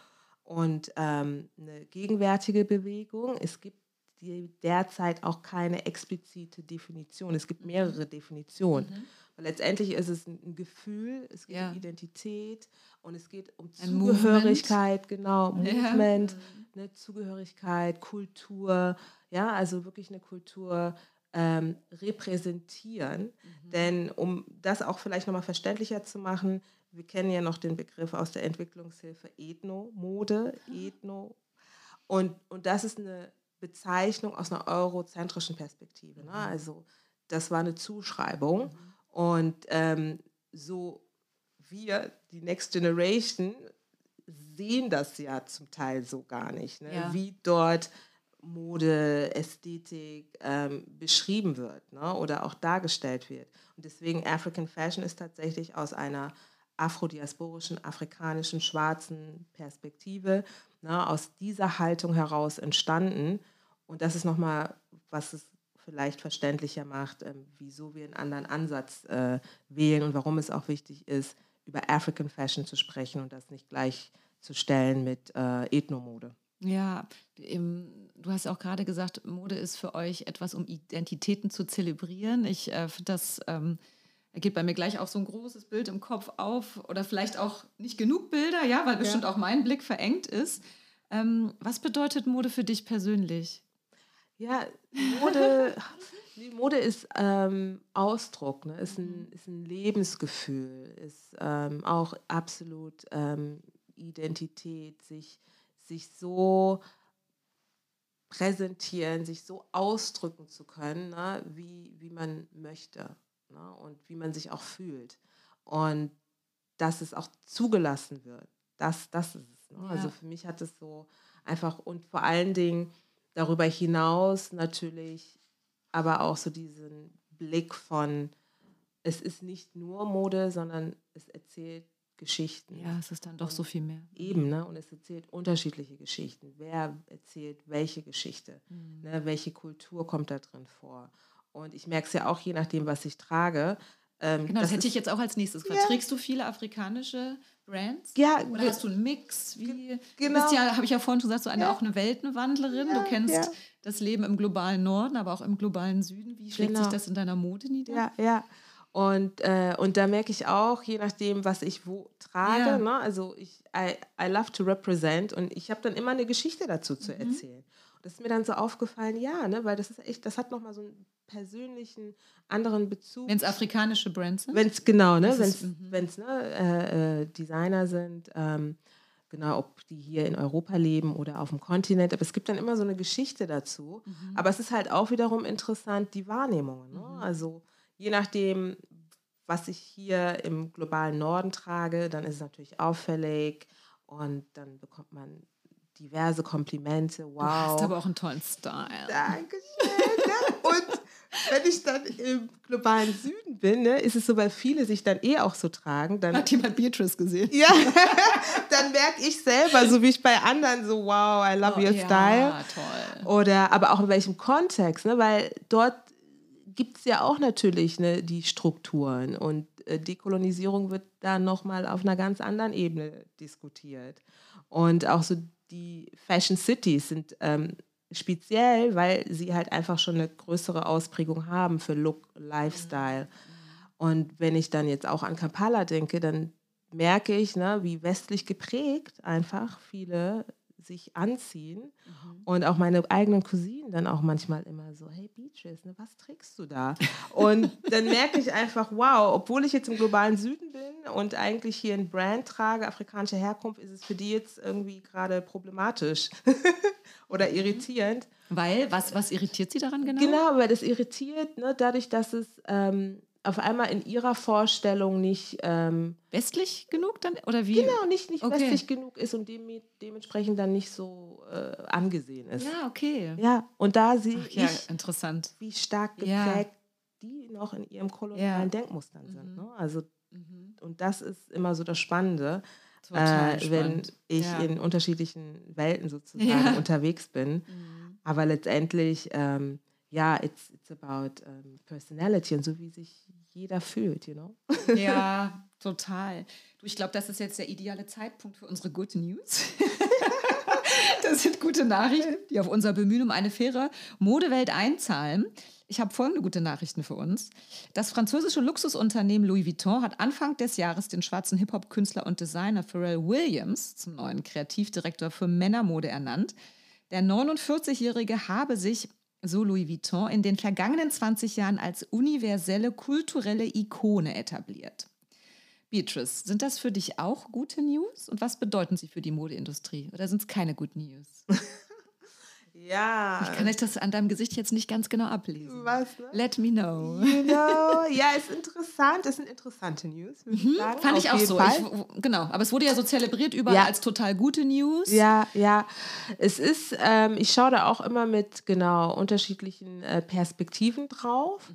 und ähm, eine gegenwärtige Bewegung. Es gibt die derzeit auch keine explizite Definition. Es gibt mehrere Definitionen. Mhm. Weil letztendlich ist es ein Gefühl, es geht Ja. um Identität und es geht um Ein Zugehörigkeit, genau, Ja. Movement, ne, Zugehörigkeit, Kultur, ja, also wirklich eine Kultur ähm, repräsentieren. Denn um das auch vielleicht nochmal verständlicher zu machen, wir kennen ja noch den Begriff aus der Entwicklungshilfe Ethnomode, Ethno. Und, und das ist eine Bezeichnung aus einer eurozentrischen Perspektive. Ne? Mhm. Also das war eine Zuschreibung. Und ähm, so wir, die Next Generation, sehen das ja zum Teil so gar nicht, ne? ja. wie dort Mode, Ästhetik ähm, beschrieben wird ne? oder auch dargestellt wird. Und deswegen African Fashion ist tatsächlich aus einer afrodiasporischen, afrikanischen, schwarzen Perspektive ne, aus dieser Haltung heraus entstanden. Und das ist nochmal, was es vielleicht verständlicher macht, ähm, wieso wir einen anderen Ansatz äh, wählen und warum es auch wichtig ist, über African Fashion zu sprechen und das nicht gleichzustellen mit äh, Ethnomode. Ja, du hast auch gerade gesagt, Mode ist für euch etwas, um Identitäten zu zelebrieren. Ich äh, finde das ähm, geht bei mir gleich auch so ein großes Bild im Kopf auf oder vielleicht auch nicht genug Bilder, ja, weil bestimmt ja. auch mein Blick verengt ist. Ähm, was bedeutet Mode für dich persönlich? Ja, Mode, Mode ist ähm, Ausdruck, ne? ist, ein, ist ein Lebensgefühl, ist ähm, auch absolut ähm, Identität, sich, sich so präsentieren, sich so ausdrücken zu können, ne? wie, wie man möchte ne? und wie man sich auch fühlt. Und dass es auch zugelassen wird. Das, das ist es. Ne? Also ja. Also für mich hat es so einfach und vor allen Dingen darüber hinaus natürlich aber auch so diesen Blick von, es ist nicht nur Mode, sondern es erzählt Geschichten. Ja, es ist dann doch und so viel mehr. Eben, ne? Und es erzählt unterschiedliche Geschichten. Wer erzählt welche Geschichte? Mhm. Ne? Welche Kultur kommt da drin vor? Und ich merke es ja auch, je nachdem, was ich trage. Ähm, genau, das, hätte ich jetzt auch als nächstes gefragt. Ja. Trägst du viele afrikanische Brands? Ja. Oder hast du einen Mix? Wie, genau. Du bist ja, habe ich ja vorhin schon gesagt, so eine, ja. auch eine Weltenwandlerin. Ja, du kennst das Leben im globalen Norden, aber auch im globalen Süden. Wie schlägt genau. sich das in deiner Mode nieder? Ja, ja. Und, äh, und da merke ich auch, je nachdem, was ich wo trage, ne? also ich, I, I love to represent und ich habe dann immer eine Geschichte dazu zu mhm. erzählen. Und das ist mir dann so aufgefallen, ja, ne? weil das ist echt, das hat nochmal so einen persönlichen anderen Bezug. Wenn es afrikanische Brands sind? Wenn es genau, ne? wenn es mhm. ne, äh, äh, Designer sind, ähm, genau, ob die hier in Europa leben oder auf dem Kontinent. Aber es gibt dann immer so eine Geschichte dazu. Mhm. Aber es ist halt auch wiederum interessant, die Wahrnehmungen. Ne? Mhm. Also je nachdem, was ich hier im globalen Norden trage, dann ist es natürlich auffällig und dann bekommt man diverse Komplimente. Wow. Du hast aber auch einen tollen Style. Dankeschön. Ne? Und wenn ich dann im globalen Süden bin, ne, ist es so, weil viele sich dann eh auch so tragen. Dann, Hat jemand Beatrice gesehen? Ja, dann merke ich selber, so wie ich bei anderen so, wow, I love oh, your ja, style. toll. Oder, aber auch in welchem Kontext, ne, weil dort gibt es ja auch natürlich ne, die Strukturen und äh, Dekolonisierung wird da nochmal auf einer ganz anderen Ebene diskutiert. Und auch so die Fashion Cities sind ähm, speziell, weil sie halt einfach schon eine größere Ausprägung haben für Look, Lifestyle. Und wenn ich dann jetzt auch an Kampala denke, dann merke ich, ne, wie westlich geprägt einfach viele sich anziehen. Mhm. Und auch meine eigenen Cousinen dann auch manchmal immer so, hey Beatrice, ne, was trägst du da? Und dann merke ich einfach, wow, obwohl ich jetzt im globalen Süden bin und eigentlich hier ein Brand trage, afrikanischer Herkunft, ist es für die jetzt irgendwie gerade problematisch oder mhm. irritierend. Weil, was, was irritiert sie daran genau? Genau, weil das irritiert, ne, dadurch, dass es ähm, auf einmal in ihrer Vorstellung nicht ähm, westlich genug dann oder wie? Genau, nicht, nicht okay. westlich genug ist und dem, dementsprechend dann nicht so äh, angesehen ist. Ja, okay. Ja, und da sehe ich, ja, interessant. wie stark geprägt ja. die noch in ihrem kolonialen ja. Denkmustern sind. Mhm. Ne? Also, mhm. und das ist immer so das Spannende. Äh, wenn ich in unterschiedlichen Welten sozusagen unterwegs bin. Mhm. Aber letztendlich ähm, ja, it's, it's about um, personality und so wie sich jeder fühlt, you know? Ja, total. Du, ich glaube, das ist jetzt der ideale Zeitpunkt für unsere Good News. das sind gute Nachrichten, die auf unser Bemühen um eine faire Modewelt einzahlen. Ich habe folgende gute Nachrichten für uns. Das französische Luxusunternehmen Louis Vuitton hat Anfang des Jahres den schwarzen Hip-Hop-Künstler und Designer Pharrell Williams zum neuen Kreativdirektor für Männermode ernannt. Der 49-Jährige habe sich so Louis Vuitton, in den vergangenen 20 Jahren als universelle kulturelle Ikone etabliert. Beatrice, sind das für dich auch gute News? Und was bedeuten sie für die Modeindustrie? Oder sind es keine Good News? Ja. Ich kann euch das an deinem Gesicht jetzt nicht ganz genau ablesen. Was, ne? Let me know. You know, ja, ist interessant. Das sind interessante News. Mhm. Fand ich auch so. Ich, genau, aber es wurde ja so zelebriert überall Ja. als total gute News. Ja, ja. Es ist, ähm, ich schaue da auch immer mit genau unterschiedlichen äh, Perspektiven drauf.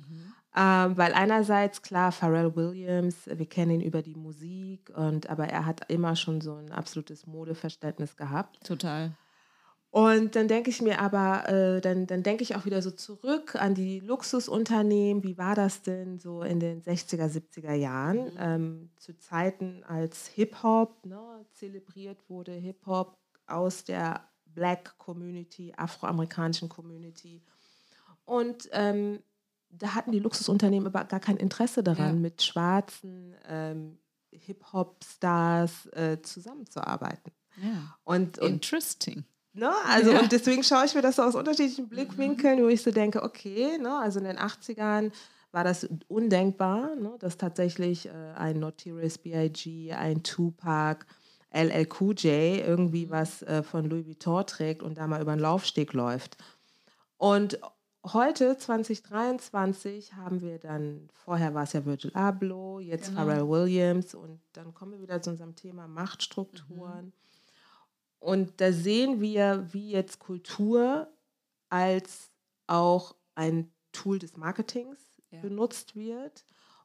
Ähm, weil einerseits, klar, Pharrell Williams, wir kennen ihn über die Musik, und, aber er hat immer schon so ein absolutes Modeverständnis gehabt. Total. Und dann denke ich mir aber, äh, dann, dann denke ich auch wieder so zurück an die Luxusunternehmen. Wie war das denn so in den 60er, 70er Jahren? Ähm, zu Zeiten, als Hip-Hop ne, zelebriert wurde, Hip-Hop aus der Black Community, afroamerikanischen Community. Und ähm, da hatten die Luxusunternehmen aber gar kein Interesse daran, Ja. mit schwarzen ähm, Hip-Hop-Stars äh, zusammenzuarbeiten. Ja. Und, und Interesting. Ne? Also, Ja. und deswegen schaue ich mir das so aus unterschiedlichen Blickwinkeln, wo ich so denke, okay, ne? also in den 80ern war das undenkbar, ne? dass tatsächlich äh, ein Notorious B.I.G., ein Tupac, LL Cool J irgendwie was äh, von Louis Vuitton trägt und da mal über den Laufsteg läuft. Und heute, 2023, haben wir dann, vorher war es ja Virgil Abloh, jetzt Genau. Pharrell Williams und dann kommen wir wieder zu unserem Thema Machtstrukturen. Und da sehen wir, wie jetzt Kultur als auch ein Tool des Marketings Ja. benutzt wird.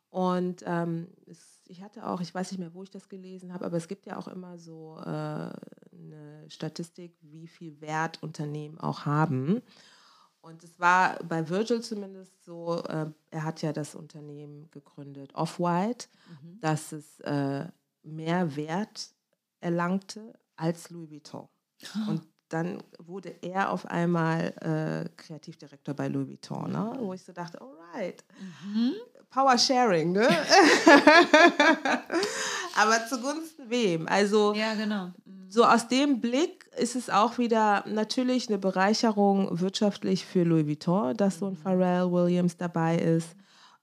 Und ähm, es, ich hatte auch, ich weiß nicht mehr, wo ich das gelesen habe, aber es gibt ja auch immer so äh, eine Statistik, wie viel Wert Unternehmen auch haben. Und es war bei Virgil zumindest so, äh, er hat ja das Unternehmen gegründet, Off-White, dass es äh, mehr Wert erlangte als Louis Vuitton. Und dann wurde er auf einmal äh, Kreativdirektor bei Louis Vuitton, ne? wo ich so dachte, alright, Power Sharing, ne? Aber zugunsten wem? Also Ja, genau. so aus dem Blick ist es auch wieder natürlich eine Bereicherung wirtschaftlich für Louis Vuitton, dass so ein Pharrell Williams dabei ist.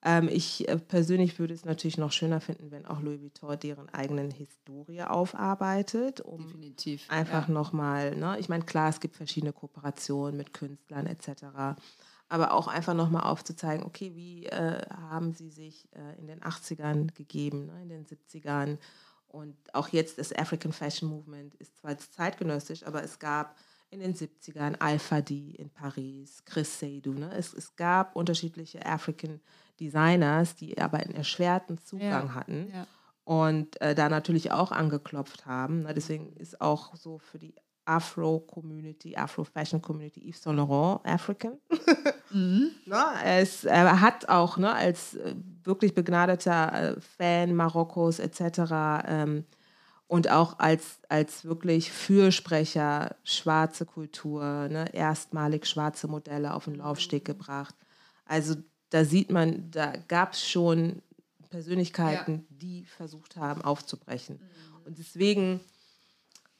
Ähm, ich äh, persönlich würde es natürlich noch schöner finden, wenn auch Louis Vuitton deren eigenen Historie aufarbeitet, um Definitiv. einfach ja. nochmal, ne? ich meine, klar, es gibt verschiedene Kooperationen mit Künstlern etc., aber auch einfach nochmal aufzuzeigen, okay, wie äh, haben sie sich äh, in den 80ern gegeben, ne? in den 70ern und auch jetzt das African Fashion Movement ist zwar zeitgenössisch, aber es gab in den 70ern Alpha D in Paris, Chris Seydoux, ne? es, es gab unterschiedliche African Designers, die aber einen erschwerten Zugang Ja, hatten ja. und äh, da natürlich auch angeklopft haben. Ne? Deswegen ist auch so für die Afro-Community, Afro-Fashion-Community Yves Saint Laurent African. Mhm. ne? er, ist, er hat auch ne, als äh, wirklich begnadeter äh, Fan Marokkos etc. Ähm, und auch als, als wirklich Fürsprecher schwarze Kultur, ne, erstmalig schwarze Modelle auf den Laufsteg gebracht. Also da sieht man, da gab es schon Persönlichkeiten, die versucht haben aufzubrechen. Und deswegen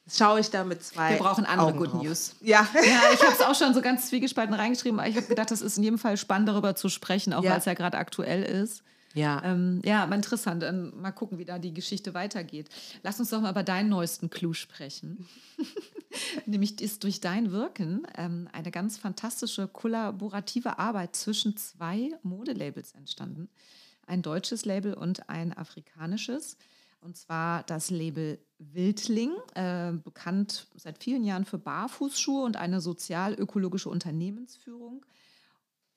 schaue ich da mit zwei Wir brauchen andere Augen Good. News. Ja. Ja, ich habe es auch schon so ganz zwiegespalten reingeschrieben, aber ich habe gedacht, das ist in jedem Fall spannend, darüber zu sprechen, auch Ja. weil es ja gerade aktuell ist. Ja. Ähm, ja, aber interessant. Ähm, mal gucken, wie da die Geschichte weitergeht. Lass uns doch mal über deinen neuesten Clou sprechen. Nämlich ist durch dein Wirken ähm, eine ganz fantastische kollaborative Arbeit zwischen zwei Modelabels entstanden. Ein deutsches Label und ein afrikanisches. Und zwar das Label Wildling, äh, bekannt seit vielen Jahren für Barfußschuhe und eine sozial-ökologische Unternehmensführung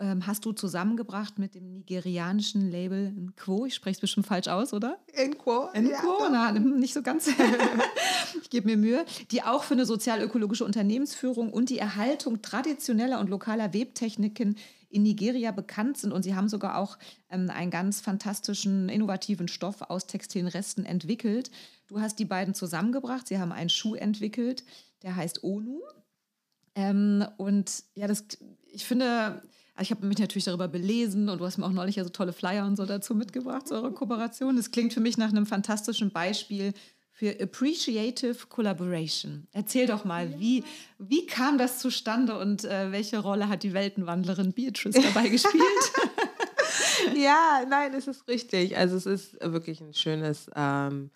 ähm, hast du zusammengebracht mit dem nigerianischen Label Nquo. Ich spreche es bestimmt falsch aus, oder? Inquo. Nquo? Ja, Na, nicht so ganz. ich gebe mir Mühe. Die auch für eine sozial-ökologische Unternehmensführung und die Erhaltung traditioneller und lokaler Webtechniken in Nigeria bekannt sind. Und sie haben sogar auch ähm, einen ganz fantastischen, innovativen Stoff aus textilen Resten entwickelt. Du hast die beiden zusammengebracht. Sie haben einen Schuh entwickelt, der heißt ONU. Ähm, und ja, das, ich finde, ich habe mich natürlich darüber belesen und du hast mir auch neulich ja so tolle Flyer und so dazu mitgebracht, zu eurer Kooperation. Das klingt für mich nach einem fantastischen Beispiel für Appreciative Collaboration. Erzähl doch mal, wie, wie kam das zustande und äh, welche Rolle hat die Weltenwandlerin Beatrice dabei gespielt? ja, nein, es ist richtig. Also es ist wirklich ein schönes, ähm,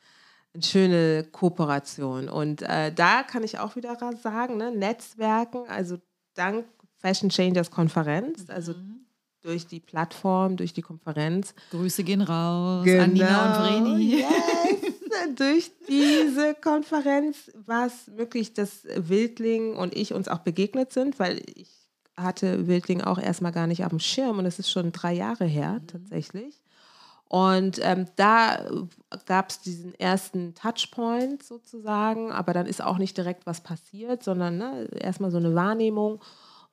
eine schöne Kooperation. Und äh, da kann ich auch wieder sagen, ne, Netzwerken, also dank Fashion Changers Konferenz, also Mhm. durch die Plattform, durch die Konferenz. Grüße gehen raus Genau. an Nina und Vreni. Yes. durch diese Konferenz war es möglich, dass Wildling und ich uns auch begegnet sind, weil ich hatte Wildling auch erstmal gar nicht auf dem Schirm und es ist schon drei Jahre her tatsächlich. Und ähm, da gab es diesen ersten Touchpoint sozusagen, aber dann ist auch nicht direkt was passiert, sondern ne, erstmal so eine Wahrnehmung.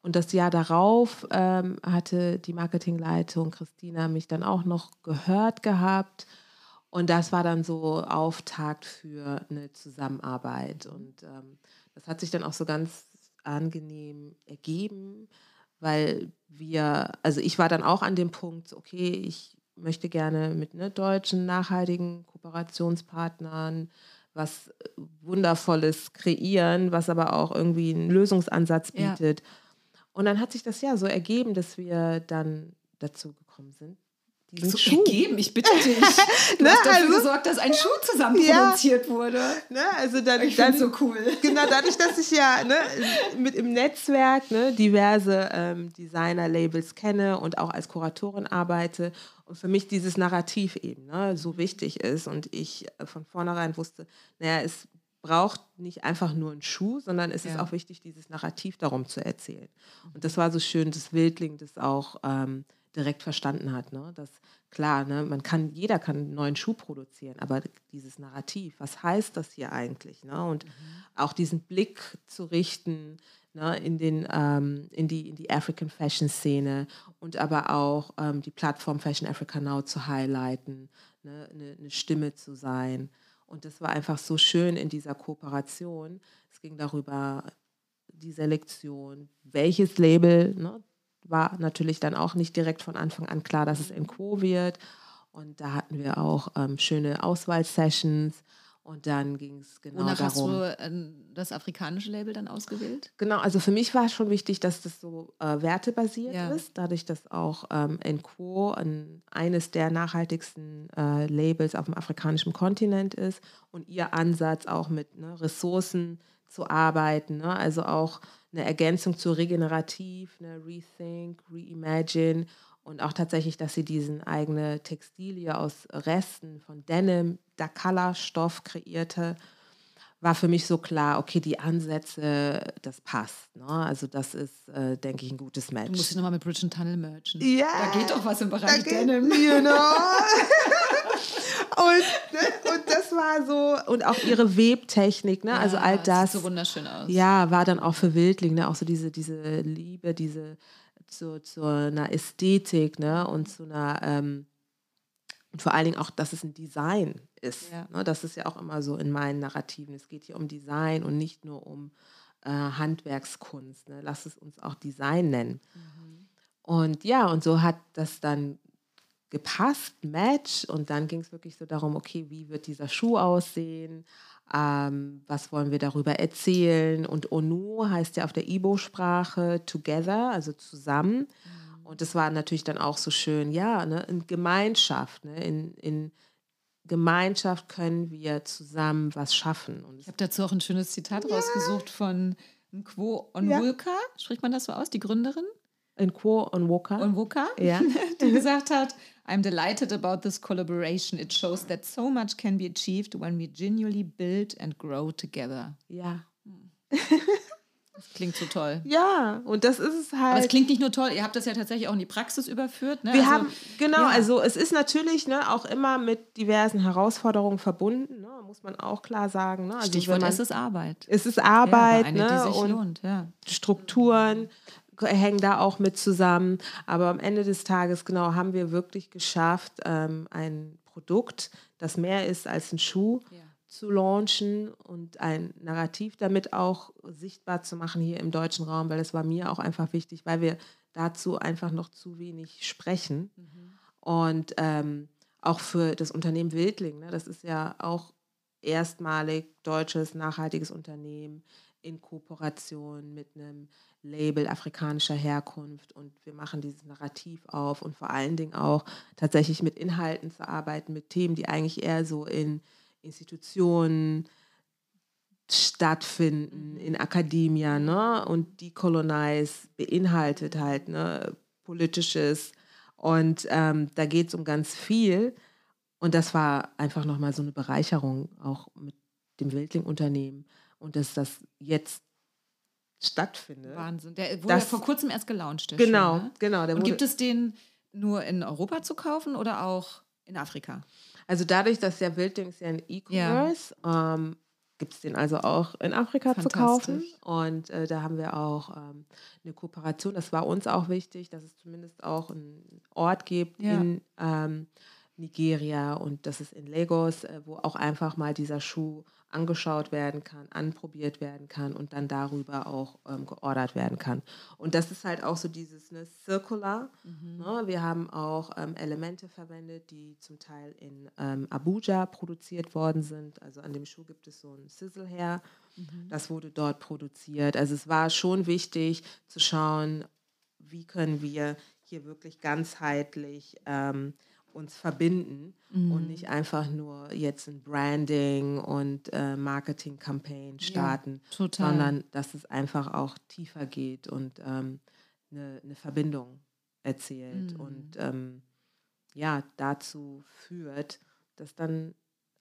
Und das Jahr darauf ähm, hatte die Marketingleitung Christina mich dann auch noch gehört gehabt. Und das war dann so Auftakt für eine Zusammenarbeit. Und ähm, das hat sich dann auch so ganz angenehm ergeben, weil wir, also ich war dann auch an dem Punkt, okay, ich möchte gerne mit ne, deutschen nachhaltigen Kooperationspartnern was Wundervolles kreieren, was aber auch irgendwie einen Lösungsansatz Ja. Und dann hat sich das ja so ergeben, dass wir dann dazu gekommen sind, diesen So Schuh. ergeben, ich bitte dich. Du Ne, hast dafür also- gesorgt, dass ein Schuh zusammen Ja. produziert wurde. Ne, also dann, Ich dann so cool. Genau, dadurch, dass ich ja ne, mit im Netzwerk ne, diverse ähm, Designer-Labels kenne und auch als Kuratorin arbeite und für mich dieses Narrativ eben ne, so wichtig ist und ich von vornherein wusste, naja, es braucht nicht einfach nur einen Schuh, sondern es ist Ja. auch wichtig, dieses Narrativ darum zu erzählen. Und das war so schön, dass Wildling das auch ähm, direkt verstanden hat. Ne? Dass klar, ne, man kann, jeder kann einen neuen Schuh produzieren, aber dieses Narrativ, was heißt das hier eigentlich? Ne? Und auch diesen Blick zu richten ne, in, den, ähm, in, die, in die African Fashion Szene und aber auch ähm, die Plattform Fashion Africa Now zu highlighten, ne, eine, eine Stimme zu sein. Und das war einfach so schön in dieser Kooperation. Es ging darüber, die Selektion, welches Label, ne, war natürlich dann auch nicht direkt von Anfang an klar, dass es Enco wird. Und da hatten wir auch ähm, schöne Auswahlsessions. Und dann ging es genau Wonach hast darum. du äh, das afrikanische Label dann ausgewählt? Genau, also für mich war schon wichtig, dass das so äh, wertebasiert Ja. ist, dadurch, dass auch ähm, Enco ein, eines der nachhaltigsten äh, Labels auf dem afrikanischen Kontinent ist und ihr Ansatz auch mit ne, Ressourcen zu arbeiten, ne? also auch eine Ergänzung zu Regenerativ, ne, Rethink, Reimagine und auch tatsächlich, dass sie diesen eigene Textilie aus Resten von Denim, Dakala-Stoff kreierte war für mich so klar, okay, die Ansätze, das passt. Ne? Also das ist, äh, denke ich, ein gutes Match. Du musst dich nochmal mit Bridge Tunnel merchen. Ja, Da geht doch was im Bereich Denim. You know? und, ne, und das war so, und auch ihre Webtechnik, ne? also Ja, all es das. Sieht so wunderschön aus. Ja, war dann auch für Wildling, ne? auch so diese, diese Liebe, diese zu, zu einer Ästhetik ne? und zu einer, ähm, und vor allen Dingen auch, dass es ein Design ist. Ja. Ne? Das ist ja auch immer so in meinen Narrativen. Es geht hier um Design und nicht nur um äh, Handwerkskunst. Ne? Lass es uns auch Design nennen. Und ja, und so hat das dann gepasst, Match. Und dann ging es wirklich so darum, okay, wie wird dieser Schuh aussehen? Ähm, was wollen wir darüber erzählen? Und Onu heißt ja auf der Ibo-Sprache together, also zusammen. Und das war natürlich dann auch so schön, ja, ne, in Gemeinschaft, ne, in, in Gemeinschaft können wir zusammen was schaffen. Und Ich habe dazu auch ein schönes Zitat rausgesucht von Nkwo Ja. Onwulka, spricht man das so aus, die Gründerin? in Quo und Woka. Onwuka, Ja. die gesagt hat, I'm delighted about this collaboration. It shows that so much can be achieved when we genuinely build and grow together. Ja. Das klingt so toll. Ja, und das ist es halt. Aber es klingt nicht nur toll, ihr habt das ja tatsächlich auch in die Praxis überführt. Ne? Wir Also, haben, genau, ja. also es ist natürlich ne, auch immer mit diversen Herausforderungen verbunden, ne, muss man auch klar sagen. Ne? Also Stichwort, man, es ist Arbeit. es ist ja, Arbeit aber eine, ne, die sich und lohnt, ja. Strukturen hängen da auch mit zusammen. Aber am Ende des Tages, genau, haben wir wirklich geschafft, ähm, ein Produkt, das mehr ist als ein Schuh, Ja. Zu launchen und ein Narrativ damit auch sichtbar zu machen hier im deutschen Raum, weil es war mir auch einfach wichtig, weil wir dazu einfach noch zu wenig sprechen. Und ähm, auch für das Unternehmen Wildling, ne, das ist ja auch erstmalig deutsches nachhaltiges Unternehmen in Kooperation mit einem Label afrikanischer Herkunft und wir machen dieses Narrativ auf und vor allen Dingen auch tatsächlich mit Inhalten zu arbeiten, mit Themen, die eigentlich eher so in Institutionen stattfinden, mhm. in Akademia, ne? Und Decolonize beinhaltet halt ne, politisches und ähm, da geht es um ganz viel und das war einfach nochmal so eine Bereicherung auch mit dem Wildling-Unternehmen und dass das jetzt stattfindet. Wahnsinn. Der wurde das, ja vor kurzem erst gelauncht. genau, Schuh, ne? genau. Und gibt es den nur in Europa zu kaufen oder auch in Afrika? Also dadurch, dass der Wildlings ja ein E-Commerce, ja. ähm, gibt es den also auch in Afrika zu kaufen. Und äh, da haben wir auch ähm, eine Kooperation. Das war uns auch wichtig, dass es zumindest auch einen Ort gibt ja. in ähm, Nigeria und das ist in Lagos, äh, wo auch einfach mal dieser Schuh angeschaut werden kann, anprobiert werden kann und dann darüber auch ähm, geordert werden kann. Und das ist halt auch so dieses ne, Circular. Mhm. Ne? Wir haben auch ähm, Elemente verwendet, die zum Teil in ähm, Abuja produziert worden sind. Also an dem Schuh gibt es so ein Sizzle her. Mhm. Das wurde dort produziert. Also es war schon wichtig zu schauen, wie können wir hier wirklich ganzheitlich ähm, uns verbinden mhm. und nicht einfach nur jetzt ein Branding und äh, Marketing-Campaign starten, ja, sondern dass es einfach auch tiefer geht und ähm, eine, eine, Verbindung erzählt mhm. und ähm, ja, dazu führt, dass dann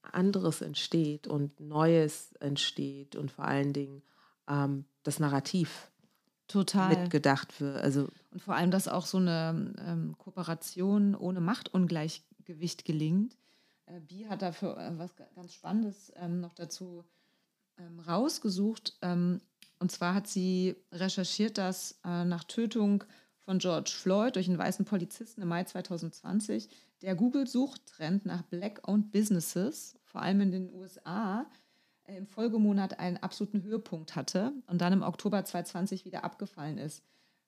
anderes entsteht und Neues entsteht und vor allen Dingen ähm, das Narrativ Total. mitgedacht wird. Also und vor allem, dass auch so eine ähm, Kooperation ohne Machtungleichgewicht gelingt. Äh, Bi hat dafür äh, was ganz Spannendes ähm, noch dazu ähm, rausgesucht. Ähm, und zwar hat sie recherchiert, dass äh, nach Tötung von George Floyd durch einen weißen Polizisten im Mai 2020 der Google-Suchtrend nach Black-owned Businesses, vor allem in den USA, im Folgemonat einen absoluten Höhepunkt hatte und dann im Oktober 2020 wieder abgefallen ist.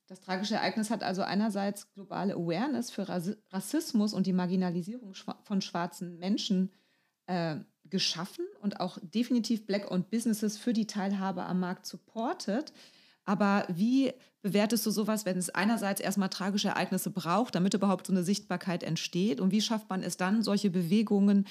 Das tragische Ereignis hat also einerseits globale Awareness für Rassismus und die Marginalisierung von schwarzen Menschen äh, geschaffen und auch definitiv Black-owned Businesses für die Teilhabe am Markt supportet. Aber wie bewertest du sowas, wenn es einerseits erstmal tragische Ereignisse braucht, damit überhaupt so eine Sichtbarkeit entsteht? Und wie schafft man es dann, solche Bewegungen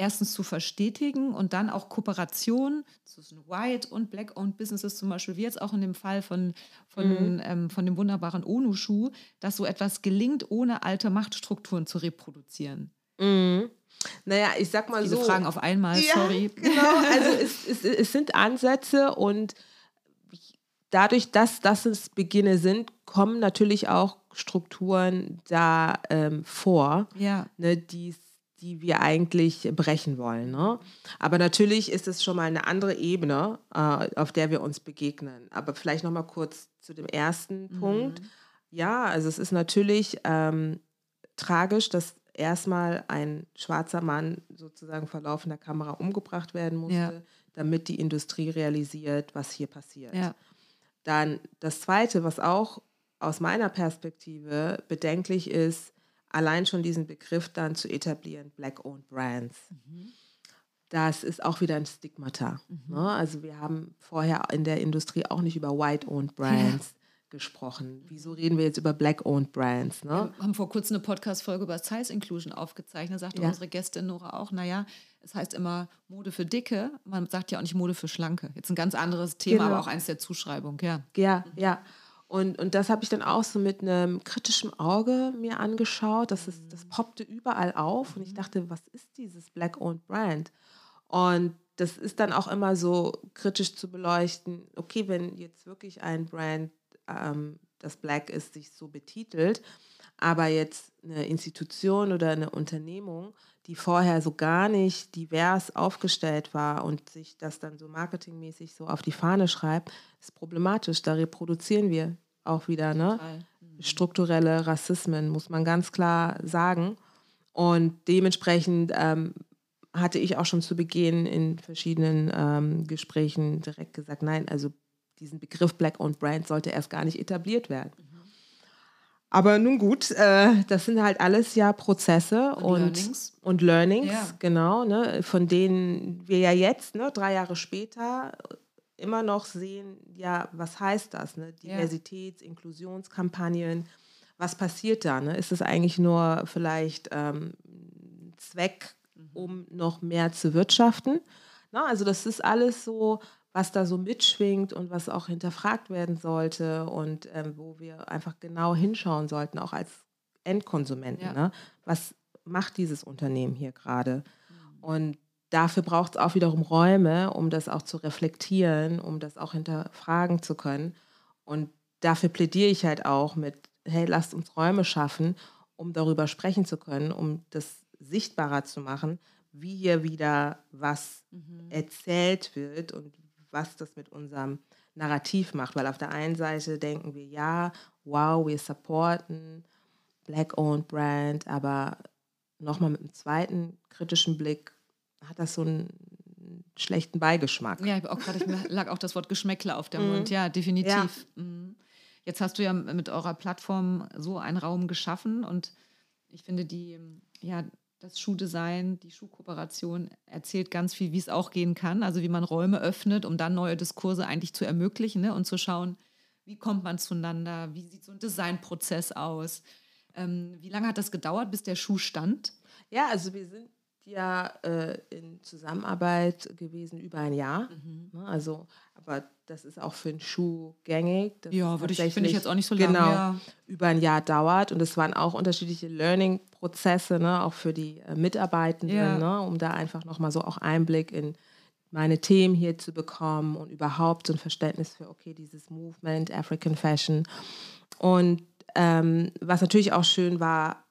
erstens zu verstetigen und dann auch Kooperation zwischen White und Black-owned Businesses, zum Beispiel wie jetzt auch in dem Fall von, von, mhm. ähm, von dem wunderbaren ONU-Schuh, dass so etwas gelingt, ohne alte Machtstrukturen zu reproduzieren. Mhm. Naja, ich sag mal Viele so. Fragen auf einmal, ja, sorry. Genau, also es, es, es sind Ansätze und dadurch, dass das es Beginne sind, kommen natürlich auch Strukturen da ähm, vor, ja. ne, die es die wir eigentlich brechen wollen. Ne? Aber natürlich ist es schon mal eine andere Ebene, äh, auf der wir uns begegnen. Aber vielleicht noch mal kurz zu dem ersten mhm. Punkt. Ja, also es ist natürlich ähm, tragisch, dass erstmal ein schwarzer Mann sozusagen vor laufender Kamera umgebracht werden musste, ja. damit die Industrie realisiert, was hier passiert. Ja. Dann das Zweite, was auch aus meiner Perspektive bedenklich ist, allein schon diesen Begriff dann zu etablieren, Black-owned Brands. Mhm. Das ist auch wieder ein Stigmata. Mhm. Ne? Also wir haben vorher in der Industrie auch nicht über White-owned Brands ja. gesprochen. Wieso reden wir jetzt über Black-owned Brands? Ne? Wir haben vor kurzem eine Podcast-Folge über Size Inclusion aufgezeichnet. Da sagte ja. unsere Gästin Nora auch, naja, es heißt immer Mode für Dicke. Man sagt ja auch nicht Mode für Schlanke. Jetzt ein ganz anderes Thema, genau. aber auch eins der Zuschreibung, ja. Ja, ja. Und, und das habe ich dann auch so mit einem kritischen Auge mir angeschaut. Das, ist, das poppte überall auf und ich dachte, was ist dieses Black-Owned Brand? Und das ist dann auch immer so kritisch zu beleuchten, okay, wenn jetzt wirklich ein Brand, ähm, das Black ist, sich so betitelt, aber jetzt eine Institution oder eine Unternehmung, die vorher so gar nicht divers aufgestellt war und sich das dann so marketingmäßig so auf die Fahne schreibt, ist problematisch. Da reproduzieren wir auch wieder ne? Mhm. strukturelle Rassismen, muss man ganz klar sagen. Und dementsprechend ähm, hatte ich auch schon zu Beginn in verschiedenen ähm, Gesprächen direkt gesagt, nein, also diesen Begriff Black-owned Brand sollte erst gar nicht etabliert werden. Mhm. Aber nun gut, äh, das sind halt alles ja Prozesse und, und Learnings, und Learnings ja. genau, ne, von denen wir ja jetzt, ne, drei Jahre später, immer noch sehen, ja, was heißt das? Ne? Diversitäts-, Inklusionskampagnen, was passiert da? Ne? Ist es eigentlich nur vielleicht ähm, Zweck, mhm. um noch mehr zu wirtschaften? Na, also das ist alles so, was da so mitschwingt und was auch hinterfragt werden sollte und ähm, wo wir einfach genau hinschauen sollten, auch als Endkonsumenten. Ja. Ne? Was macht dieses Unternehmen hier gerade? Mhm. Und dafür braucht es auch wiederum Räume, um das auch zu reflektieren, um das auch hinterfragen zu können. Und dafür plädiere ich halt auch mit, hey, lasst uns Räume schaffen, um darüber sprechen zu können, um das sichtbarer zu machen, wie hier wieder was mhm. erzählt wird und was das mit unserem Narrativ macht. Weil auf der einen Seite denken wir, ja, wow, wir supporten Black-owned Brand, aber nochmal mit einem zweiten kritischen Blick hat das so einen schlechten Beigeschmack. Ja, auch gerade lag auch das Wort Geschmäckler auf dem Mund. Mhm. Ja, definitiv. Ja. Mhm. Jetzt hast du ja mit eurer Plattform so einen Raum geschaffen und ich finde die, ja, das Schuhdesign, die Schuhkooperation erzählt ganz viel, wie es auch gehen kann. Also wie man Räume öffnet, um dann neue Diskurse eigentlich zu ermöglichen ne? und zu schauen, wie kommt man zueinander, wie sieht so ein Designprozess aus. Ähm, wie lange hat das gedauert, bis der Schuh stand? Ja, also wir sind ja äh, in Zusammenarbeit gewesen über ein Jahr. Mhm. Ne, also, aber das ist auch für einen Schuh gängig. ja, würde ich, finde ich jetzt auch nicht so lange. Genau, ja. über ein Jahr dauert. Und es waren auch unterschiedliche Learning-Prozesse, ne, auch für die äh, Mitarbeitenden, ja. ne, um da einfach nochmal so auch Einblick in meine Themen hier zu bekommen und überhaupt so ein Verständnis für, okay, dieses Movement, African Fashion. Und ähm, was natürlich auch schön war,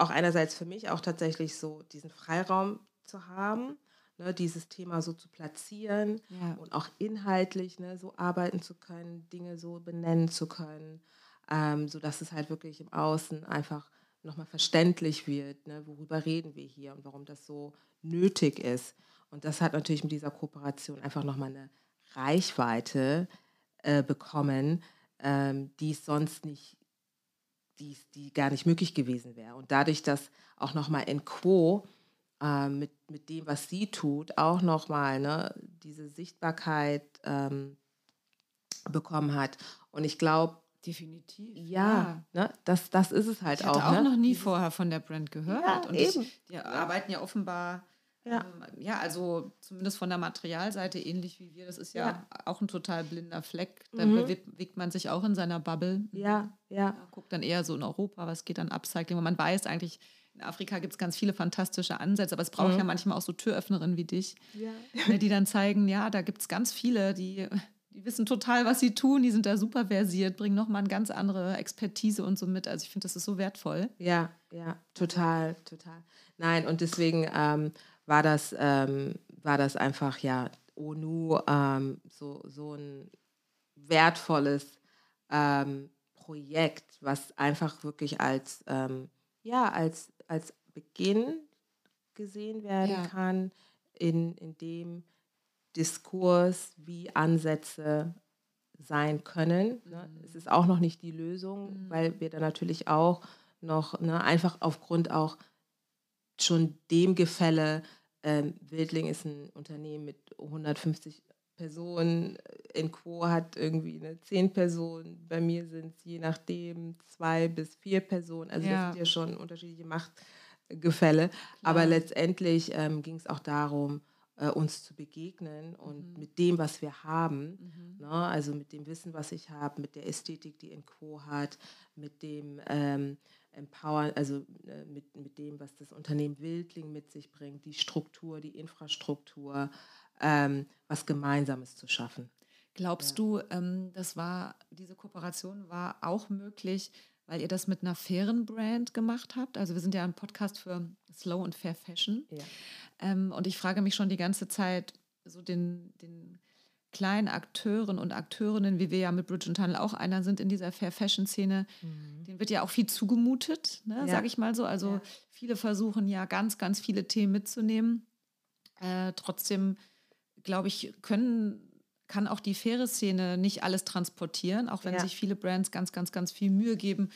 auch einerseits für mich auch tatsächlich so diesen Freiraum zu haben, ne, dieses Thema so zu platzieren ja. und auch inhaltlich ne, so arbeiten zu können, Dinge so benennen zu können, ähm, sodass es halt wirklich im Außen einfach nochmal verständlich wird, ne, worüber reden wir hier und warum das so nötig ist. Und das hat natürlich mit dieser Kooperation einfach nochmal eine Reichweite äh, bekommen, ähm, die es sonst nicht die, die gar nicht möglich gewesen wäre. Und dadurch, dass auch nochmal in Quo äh, mit, mit dem, was sie tut, auch nochmal ne, diese Sichtbarkeit ähm, bekommen hat. Und ich glaube, Definitiv. Ja, ja. Ne, das, das ist es halt ich auch. Ich habe auch ne? noch nie vorher von der Brand gehört. Ja, und eben. Ich, die arbeiten ja offenbar ja. Ähm, ja, also zumindest von der Materialseite ähnlich wie wir. Das ist ja, ja. auch ein total blinder Fleck. Da mhm. bewegt man sich auch in seiner Bubble. Ja, ja. Guckt dann eher so in Europa, was geht dann Upcycling. Und man weiß eigentlich, in Afrika gibt es ganz viele fantastische Ansätze, aber es braucht mhm. ja manchmal auch so Türöffnerinnen wie dich, ja. Ne, die dann zeigen, ja, da gibt es ganz viele, die, die wissen total, was sie tun, die sind da super versiert, bringen nochmal eine ganz andere Expertise und so mit. Also ich finde, das ist so wertvoll. Ja, ja, total, total. Nein, und deswegen ähm, war das, ähm, war das einfach ja ONU ähm, so, so ein wertvolles ähm, Projekt, was einfach wirklich als, ähm, ja, als, als Beginn gesehen werden ja. kann, in, in dem Diskurs, wie Ansätze sein können. Ne? Mhm. Es ist auch noch nicht die Lösung, mhm. weil wir da natürlich auch noch ne, einfach aufgrund auch schon dem Gefälle ähm, Wildling ist ein Unternehmen mit 150 Personen. In Quo hat irgendwie eine 10 Personen. Bei mir sind es je nachdem zwei bis vier Personen. Also ja. das sind ja schon unterschiedliche Machtgefälle. Klar. Aber letztendlich ähm, ging es auch darum, äh, uns zu begegnen und mhm. mit dem, was wir haben, mhm. ne, also mit dem Wissen, was ich habe, mit der Ästhetik, die in Quo hat, mit dem ähm, empowern, also äh, mit, mit dem, was das Unternehmen Wildling mit sich bringt, die Struktur, die Infrastruktur, ähm, was Gemeinsames zu schaffen. Glaubst ja. du, ähm, das war, diese Kooperation war auch möglich, weil ihr das mit einer fairen Brand gemacht habt? Also wir sind ja ein Podcast für Slow und Fair Fashion. Ja. Ähm, und ich frage mich schon die ganze Zeit, so den, den kleinen Akteuren und Akteurinnen, wie wir ja mit Bridge und Tunnel auch einer sind in dieser Fair Fashion Szene, mhm. denen wird ja auch viel zugemutet, ne, ja. sage ich mal so. Also ja. viele versuchen ja ganz, ganz viele Themen mitzunehmen. Äh, trotzdem, glaube ich, können kann auch die faire Szene nicht alles transportieren, auch wenn ja. sich viele Brands ganz, ganz, ganz viel Mühe geben,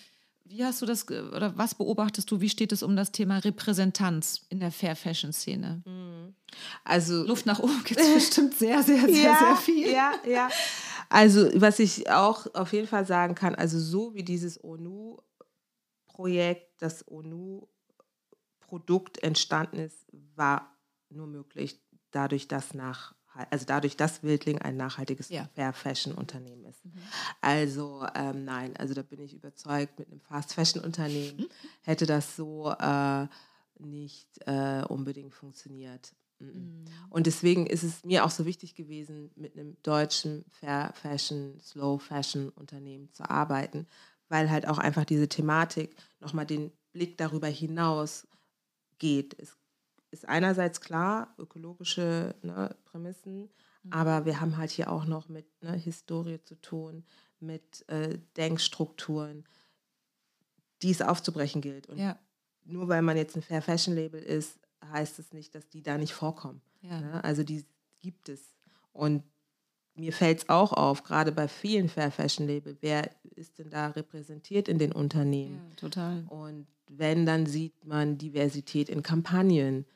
wie hast du das oder was beobachtest du? Wie steht es um das Thema Repräsentanz in der Fair Fashion Szene? Mhm. Also Luft nach oben gibt es bestimmt sehr, sehr, sehr, ja, sehr viel. Ja, ja. Also was ich auch auf jeden Fall sagen kann, also so wie dieses ONU-Projekt, das ONU-Produkt entstanden ist, war nur möglich dadurch, dass nach also dadurch, dass Wildling ein nachhaltiges ja. Fair Fashion Unternehmen ist. Mhm. Also ähm, nein, also da bin ich überzeugt, mit einem Fast Fashion Unternehmen mhm. hätte das so äh, nicht äh, unbedingt funktioniert. Mhm. Und deswegen ist es mir auch so wichtig gewesen, mit einem deutschen Fair Fashion, Slow Fashion Unternehmen zu arbeiten, weil halt auch einfach diese Thematik nochmal den Blick darüber hinaus geht. Es ist einerseits klar, ökologische ne, Prämissen, mhm. aber wir haben halt hier auch noch mit ne, Historie zu tun, mit äh, Denkstrukturen, die es aufzubrechen gilt. Und ja. nur weil man jetzt ein Fair Fashion Label ist, heißt es nicht, dass die da nicht vorkommen. Ja. Ne? Also die gibt es. Und mir fällt es auch auf, gerade bei vielen Fair Fashion Label, wer ist denn da repräsentiert in den Unternehmen? Ja, total. Und wenn, dann sieht man Diversität in Kampagnen.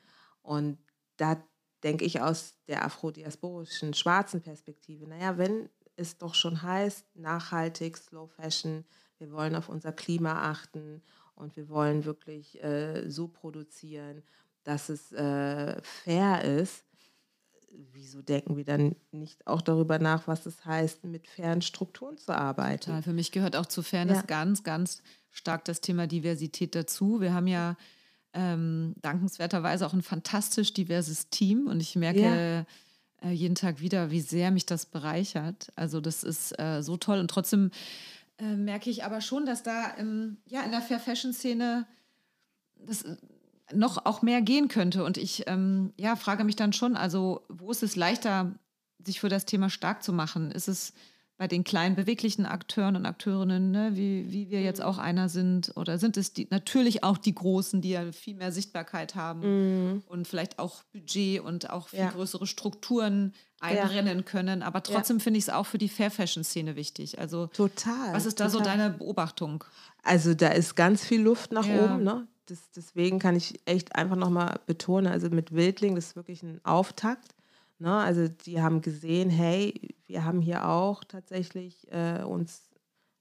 Und da denke ich aus der afrodiasporischen schwarzen Perspektive, naja, wenn es doch schon heißt, nachhaltig, Slow Fashion, wir wollen auf unser Klima achten und wir wollen wirklich äh, so produzieren, dass es äh, fair ist, wieso denken wir dann nicht auch darüber nach, was es heißt, mit fairen Strukturen zu arbeiten? Total. Für mich gehört auch zu Fairness ja. ganz, ganz stark das Thema Diversität dazu. Wir haben ja ähm, dankenswerterweise auch ein fantastisch diverses Team und ich merke ja. äh, jeden Tag wieder, wie sehr mich das bereichert. Also das ist äh, so toll und trotzdem äh, merke ich aber schon, dass da im, ja, in der Fair Fashion Szene das äh, noch auch mehr gehen könnte. Und ich ähm, ja, frage mich dann schon, also wo ist es leichter, sich für das Thema stark zu machen? Ist es bei den kleinen beweglichen Akteuren und Akteurinnen, ne, wie, wie wir jetzt auch mhm. einer sind? Oder sind es die, natürlich auch die Großen, die ja viel mehr Sichtbarkeit haben mm. und vielleicht auch Budget und auch viel ja. größere Strukturen einrennen ja. können? Aber trotzdem ja. finde ich es auch für die Fair Fashion-Szene wichtig. Also, total. Was ist da total. so deine Beobachtung? Also, da ist ganz viel Luft nach oben. Ne? Das, deswegen kann ich echt einfach nochmal betonen, also mit Wildling, das ist wirklich ein Auftakt. Ne? Also die haben gesehen, hey, wir haben hier auch tatsächlich äh, uns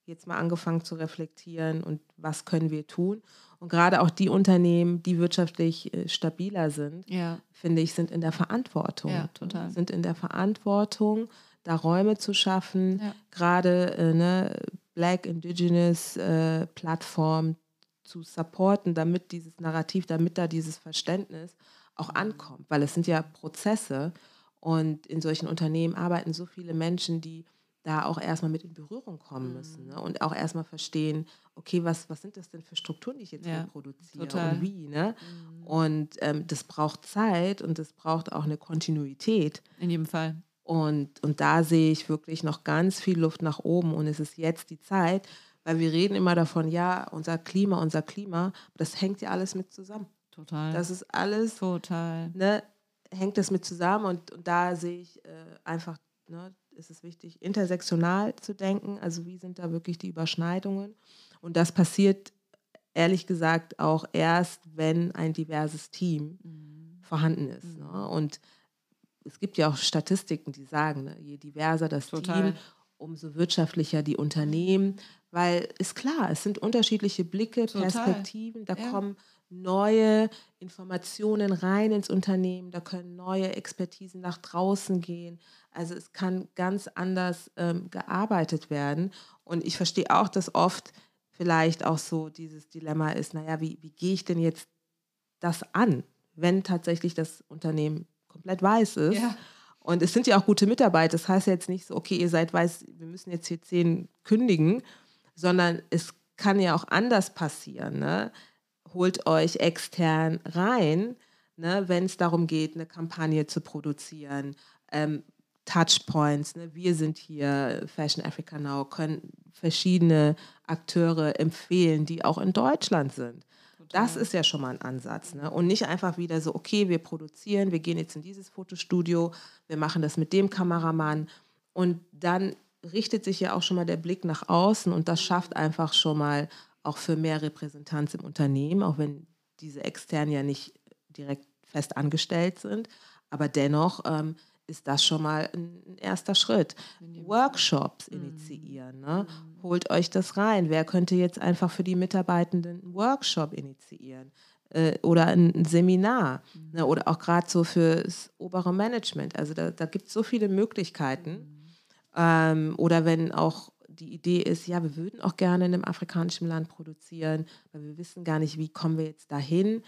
jetzt mal angefangen zu reflektieren und was können wir tun. Und gerade auch die Unternehmen, die wirtschaftlich äh, stabiler sind, ja. finde ich, sind in der Verantwortung. Ja, total. Sind in der Verantwortung, da Räume zu schaffen, ja. gerade äh, ne, Black Indigenous äh, Plattformen zu supporten, damit dieses Narrativ, damit da dieses Verständnis auch ankommt. Weil es sind ja Prozesse und in solchen Unternehmen arbeiten so viele Menschen, die da auch erstmal mit in Berührung kommen müssen ne? und auch erstmal verstehen, okay, was, was sind das denn für Strukturen, die ich jetzt ja, produziere total. und wie. Ne? Mhm. Und ähm, das braucht Zeit und das braucht auch eine Kontinuität. In jedem Fall. Und, und da sehe ich wirklich noch ganz viel Luft nach oben und es ist jetzt die Zeit, weil wir reden immer davon, ja, unser Klima, unser Klima, das hängt ja alles mit zusammen. Total. Das ist alles. Total. Ne, hängt das mit zusammen und, und da sehe ich äh, einfach, ne, ist es wichtig, intersektional zu denken, also wie sind da wirklich die Überschneidungen. Und das passiert ehrlich gesagt auch erst, wenn ein diverses Team mhm. vorhanden ist. Mhm. Ne? Und es gibt ja auch Statistiken, die sagen, ne, je diverser das Total. Team, umso wirtschaftlicher die Unternehmen, weil ist klar, es sind unterschiedliche Blicke, Total. Perspektiven, da ja. kommen neue Informationen rein ins Unternehmen, da können neue Expertisen nach draußen gehen. Also es kann ganz anders ähm, gearbeitet werden. Und ich verstehe auch, dass oft vielleicht auch so dieses Dilemma ist, naja, wie, wie gehe ich denn jetzt das an, wenn tatsächlich das Unternehmen komplett weiß ist? Ja. Und es sind ja auch gute Mitarbeiter. Das heißt ja jetzt nicht so, okay, ihr seid weiß, wir müssen jetzt hier zehn kündigen, sondern es kann ja auch anders passieren. Ne? Holt euch extern rein, ne, wenn es darum geht, eine Kampagne zu produzieren. Ähm, Touchpoints, ne? wir sind hier, Fashion Africa Now, können verschiedene Akteure empfehlen, die auch in Deutschland sind. Total. Das ist ja schon mal ein Ansatz. Ne? Und nicht einfach wieder so, okay, wir produzieren, wir gehen jetzt in dieses Fotostudio, wir machen das mit dem Kameramann und dann richtet sich ja auch schon mal der Blick nach außen und das schafft einfach schon mal auch für mehr Repräsentanz im Unternehmen, auch wenn diese externen ja nicht direkt fest angestellt sind. Aber dennoch ähm, ist das schon mal ein, erster Schritt. Workshops initiieren. Ne? Mhm. Holt euch das rein. Wer könnte jetzt einfach für die Mitarbeitenden einen Workshop initiieren? Äh, oder ein, ein Seminar mhm. ne? oder auch gerade so fürs obere Management. Also da, da gibt es so viele Möglichkeiten. Mhm. Ähm, oder wenn auch die Idee ist, ja, wir würden auch gerne in einem afrikanischen Land produzieren, weil wir wissen gar nicht, wie kommen wir jetzt dahin,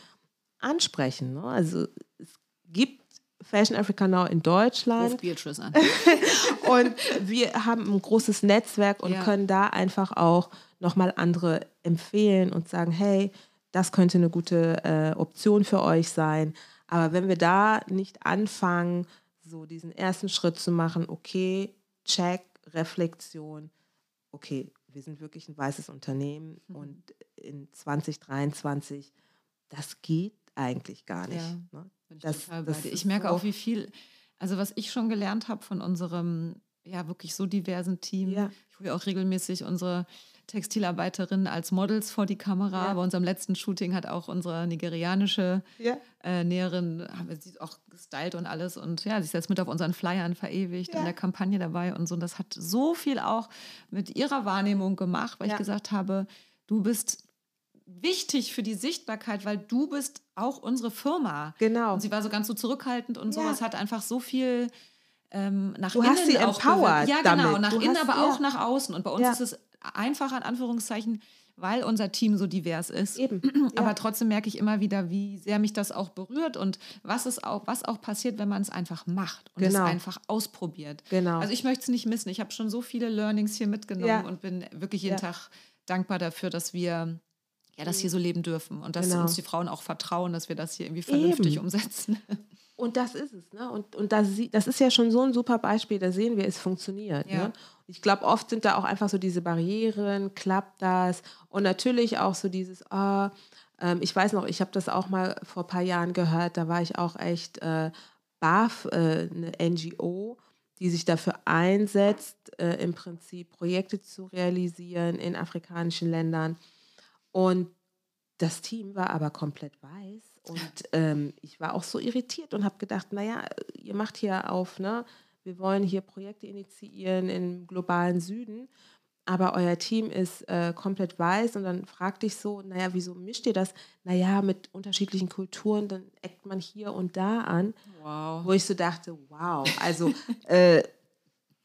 ansprechen. Ne? Also es gibt Fashion Africa Now in Deutschland. Ruf Beatrice an. und wir haben ein großes Netzwerk und ja. können da einfach auch nochmal andere empfehlen und sagen, hey, das könnte eine gute äh, Option für euch sein. Aber wenn wir da nicht anfangen, so diesen ersten Schritt zu machen, okay, check, Reflexion, okay, wir sind wirklich ein weißes Unternehmen mhm. und in 2023, das geht eigentlich gar nicht. Ja, ne? das, das ich merke so auch, wie viel, also was ich schon gelernt habe von unserem ja wirklich so diversen Team. Ja. Ich hole auch regelmäßig unsere Textilarbeiterinnen als Models vor die Kamera. Ja. Bei unserem letzten Shooting hat auch unsere nigerianische ja. äh, Näherin, haben wir sie auch gestylt und alles und ja, sie ist jetzt mit auf unseren Flyern verewigt, ja. in der Kampagne dabei und so. Und das hat so viel auch mit ihrer Wahrnehmung gemacht, weil ich gesagt habe, du bist wichtig für die Sichtbarkeit, weil du bist auch unsere Firma. Genau. Und sie war so ganz so zurückhaltend und ja. sowas hat einfach so viel ähm, nach du innen hast sie auch empowered Ja, genau, nach du innen, hast, aber ja. auch nach außen. Und bei uns ja. ist es einfach in Anführungszeichen, weil unser Team so divers ist. Eben. Aber ja. trotzdem merke ich immer wieder, wie sehr mich das auch berührt und was es auch, was auch passiert, wenn man es einfach macht und genau. es einfach ausprobiert. Genau. Also ich möchte es nicht missen. Ich habe schon so viele Learnings hier mitgenommen ja. und bin wirklich jeden ja. Tag dankbar dafür, dass wir ja, das hier so leben dürfen und dass genau. uns die Frauen auch vertrauen, dass wir das hier irgendwie vernünftig Eben. umsetzen. Und das ist es. Ne? Und, und das, das ist ja schon so ein super Beispiel, da sehen wir, es funktioniert. Ja. Ne? Ich glaube, oft sind da auch einfach so diese Barrieren, klappt das? Und natürlich auch so dieses, oh, ähm, ich weiß noch, ich habe das auch mal vor ein paar Jahren gehört, da war ich auch echt äh, BAF, äh, eine NGO, die sich dafür einsetzt, äh, im Prinzip Projekte zu realisieren in afrikanischen Ländern. Und das Team war aber komplett weiß und ähm, ich war auch so irritiert und habe gedacht, naja, ihr macht hier auf, ne? Wir wollen hier Projekte initiieren im globalen Süden, aber euer Team ist äh, komplett weiß und dann fragte ich so, naja, wieso mischt ihr das? Naja, mit unterschiedlichen Kulturen, dann eckt man hier und da an. Wow. Wo ich so dachte, wow, also äh,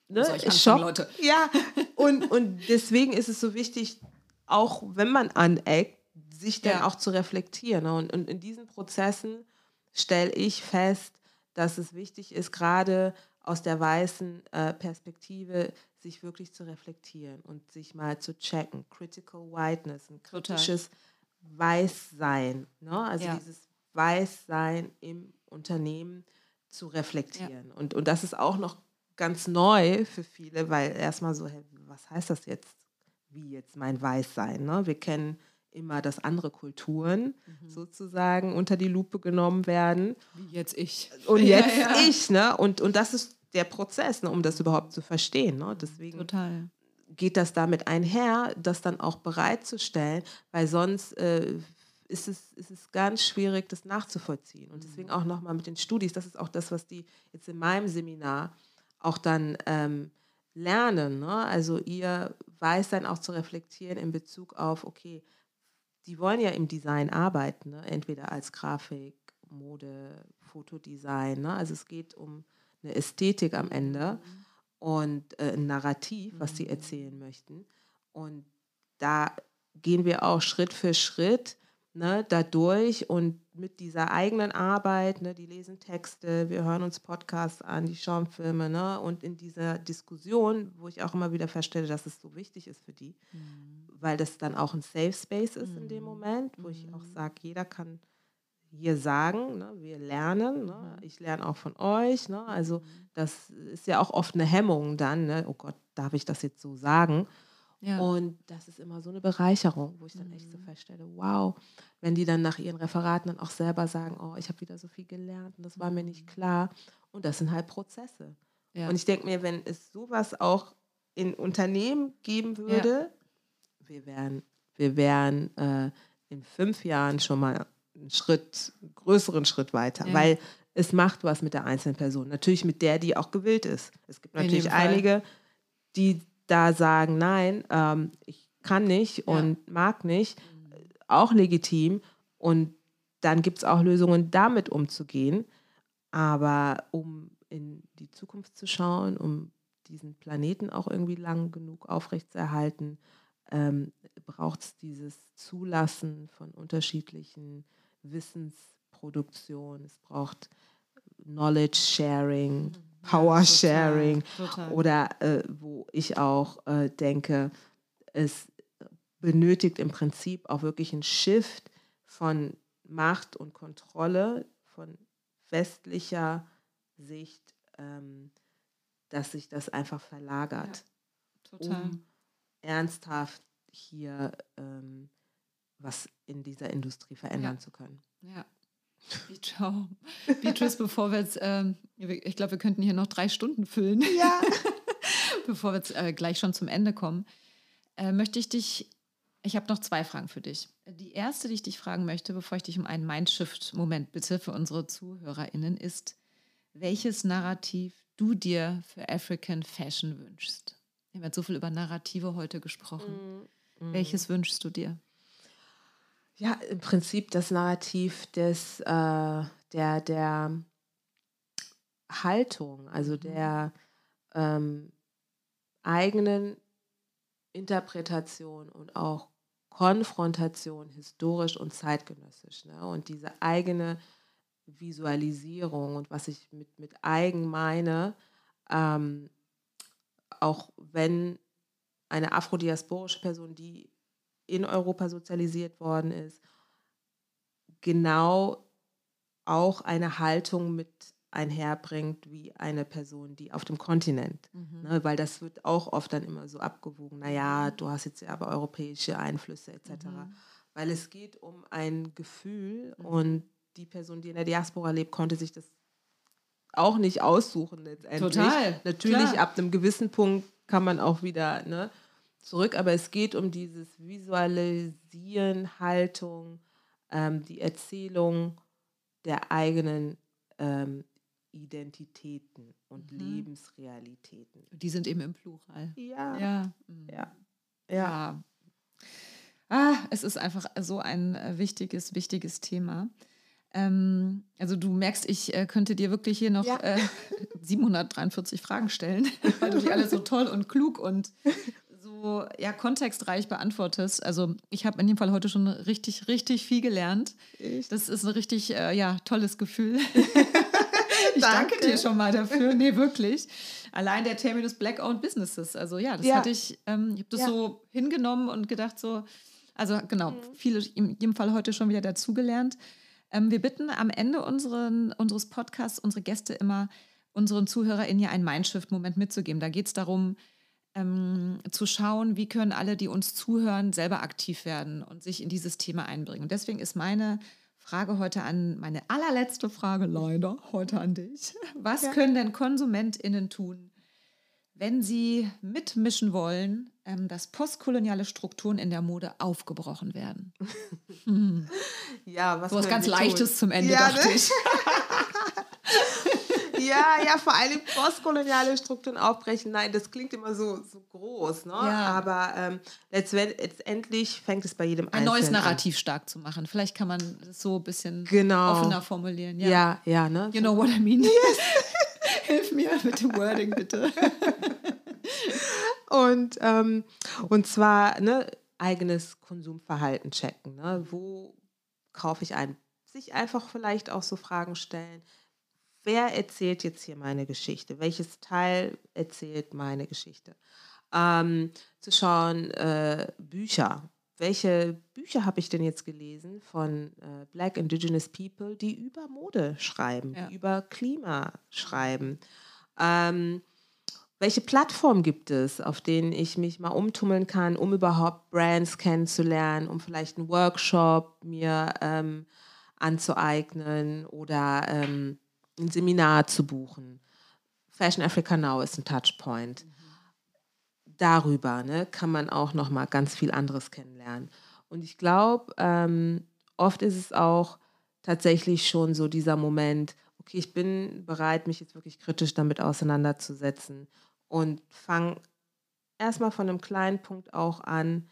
ne, Schock. Leute. Ja, und, und deswegen ist es so wichtig, auch wenn man aneckt, sich dann ja. auch zu reflektieren. Ne? Und, und in diesen Prozessen stelle ich fest, dass es wichtig ist, gerade aus der weißen äh, Perspektive sich wirklich zu reflektieren und sich mal zu checken. Critical Whiteness, ein kritisches Total. Weißsein. Ne? Also ja. dieses Weißsein im Unternehmen zu reflektieren. Ja. Und, und das ist auch noch ganz neu für viele, weil erstmal so, hey, was heißt das jetzt? Wie jetzt mein Weißsein? Ne? Wir kennen immer, dass andere Kulturen mhm. sozusagen unter die Lupe genommen werden. Wie jetzt ich. Und jetzt ja, ja. ich, ne? Und, und das ist der Prozess, ne, um das überhaupt zu verstehen. Ne? Deswegen Total. geht das damit einher, das dann auch bereitzustellen, weil sonst äh, ist, es, ist es ganz schwierig, das nachzuvollziehen. Und deswegen auch nochmal mit den Studis, das ist auch das, was die jetzt in meinem Seminar auch dann ähm, lernen. Ne? Also ihr weiß dann auch zu reflektieren in Bezug auf, okay, die wollen ja im Design arbeiten, ne? entweder als Grafik, Mode, Fotodesign. Ne? Also es geht um eine Ästhetik am Ende mhm. und äh, ein Narrativ, was sie mhm. erzählen möchten. Und da gehen wir auch Schritt für Schritt ne, dadurch und mit dieser eigenen Arbeit, ne, die lesen Texte, wir hören uns Podcasts an, die schauen Filme, ne, und in dieser Diskussion, wo ich auch immer wieder feststelle, dass es so wichtig ist für die, mhm. Weil das dann auch ein Safe Space ist mhm. in dem mhm. Moment, wo mhm. ich auch mhm. sage, jeder kann hier sagen, ne, wir lernen, ne, ich lerne auch von euch, ne, also das ist ja auch oft eine Hemmung dann, ne, oh Gott, darf ich das jetzt so sagen? Ja. Und das ist immer so eine Bereicherung, wo ich dann echt so feststelle, wow, wenn die dann nach ihren Referaten dann auch selber sagen, oh, ich habe wieder so viel gelernt und das war mir nicht klar. Und das sind halt Prozesse. Ja. Und ich denke mir, wenn es sowas auch in Unternehmen geben würde, ja. Wir wären wir wären äh, in fünf Jahren schon mal einen Schritt, einen größeren Schritt weiter, Ja. weil es macht was mit der einzelnen Person. Natürlich mit der, die auch gewillt ist. Es gibt natürlich einige, die da sagen, nein, ähm, ich kann nicht Ja. und mag nicht, auch legitim. Und dann gibt es auch Lösungen, damit umzugehen. Aber um in die Zukunft zu schauen, um diesen Planeten auch irgendwie lang genug aufrechtzuerhalten, ähm, braucht es dieses Zulassen von unterschiedlichen Wissensproduktionen. Es braucht Knowledge Sharing, Power total, Sharing total. oder äh, wo ich auch äh, denke, es benötigt im Prinzip auch wirklich ein Shift von Macht und Kontrolle von westlicher Sicht, ähm, dass sich das einfach verlagert, Total. um ernsthaft hier ähm, was in dieser Industrie verändern Ja. zu können. Ja. Ciao. Beatrice, bevor wir jetzt, ähm, ich glaube, wir könnten hier noch drei Stunden füllen. Ja. bevor wir jetzt äh, gleich schon zum Ende kommen, äh, möchte ich dich, ich habe noch zwei Fragen für dich. Die erste, die ich dich fragen möchte, bevor ich dich um einen Mindshift-Moment bitte für unsere ZuhörerInnen, ist, welches Narrativ du dir für African Fashion wünschst. Wir haben jetzt so viel über Narrative heute gesprochen. Welches wünschst du dir? Ja, im Prinzip das Narrativ des, äh, der, der Haltung, also der ähm, eigenen Interpretation und auch Konfrontation historisch und zeitgenössisch. Ne? Und diese eigene Visualisierung und was ich mit, mit eigen meine, ähm, auch wenn eine afrodiasporische Person, die in Europa sozialisiert worden ist, genau auch eine Haltung mit einherbringt wie eine Person, die auf dem Kontinent. Ne, weil das wird auch oft dann immer so abgewogen. Naja, du hast jetzt ja aber europäische Einflüsse etc. Weil es geht um ein Gefühl und die Person, die in der Diaspora lebt, konnte sich das auch nicht aussuchen letztendlich. Total, Natürlich klar. ab einem gewissen Punkt kann man auch wieder ne, zurück, aber es geht um dieses Visualisieren, Haltung, ähm, die Erzählung der eigenen ähm, Identitäten und Mhm. Lebensrealitäten. Die sind eben im Plural. Ja, ja, Ja. Mhm. ja. Ja. Ah, es ist einfach so ein äh, wichtiges, wichtiges Thema. Ähm, also du merkst, ich äh, könnte dir wirklich hier noch Ja. äh, 743 Fragen stellen, weil du die alle so toll und klug und so ja, kontextreich beantwortest. Also ich habe in dem Fall heute schon richtig, richtig viel gelernt. Ich- Das ist ein richtig äh, ja, tolles Gefühl. ich danke. Danke. dir schon mal dafür. Nee, wirklich. Allein der Terminus Black-Owned Businesses. Also ja, das Ja. hatte ich, ähm, ich habe das Ja. so hingenommen und gedacht so, also genau, Mhm. viele in jedem Fall heute schon wieder dazugelernt. Ähm, wir bitten am Ende unseren, unseres Podcasts unsere Gäste immer, unseren ZuhörerInnen hier einen Mindshift-Moment mitzugeben. Da geht es darum, ähm, zu schauen, wie können alle, die uns zuhören, selber aktiv werden und sich in dieses Thema einbringen. Und deswegen ist meine Frage heute an, meine allerletzte Frage leider heute an dich. Was Ja. können denn KonsumentInnen tun, wenn sie mitmischen wollen, ähm, dass postkoloniale Strukturen in der Mode aufgebrochen werden? Hm. Ja, was So was ganz wir tun? Leichtes zum Ende, Ja, dachte ne? ich. Ja, ja, vor allem postkoloniale Strukturen aufbrechen. Nein, das klingt immer so, so groß, ne? Ja. Aber ähm, letztend- letztendlich fängt es bei jedem Ein neues Einzelnen an. Narrativ stark zu machen. Vielleicht kann man das so ein bisschen Genau. offener formulieren. Ja, ja, ne? You know what I mean? Hilf mir mit dem Wording, bitte. Und, ähm, und zwar ne, eigenes Konsumverhalten checken. Ne? Wo kaufe ich ein? Sich einfach vielleicht auch so Fragen stellen. Wer erzählt jetzt hier meine Geschichte? Welches Teil erzählt meine Geschichte? Ähm, zu schauen, äh, Bücher. Welche Bücher habe ich denn jetzt gelesen von äh, Black Indigenous People, die über Mode schreiben, Ja. die über Klima schreiben? Ähm, welche Plattform gibt es, auf denen ich mich mal umtummeln kann, um überhaupt Brands kennenzulernen, um vielleicht einen Workshop mir ähm, anzueignen oder ähm, ein Seminar zu buchen? Fashion Africa Now ist ein Touchpoint. Darüber ne, kann man auch noch mal ganz viel anderes kennenlernen. Und ich glaube, ähm, oft ist es auch tatsächlich schon so dieser Moment, okay, ich bin bereit, mich jetzt wirklich kritisch damit auseinanderzusetzen und fange erstmal von einem kleinen Punkt auch an,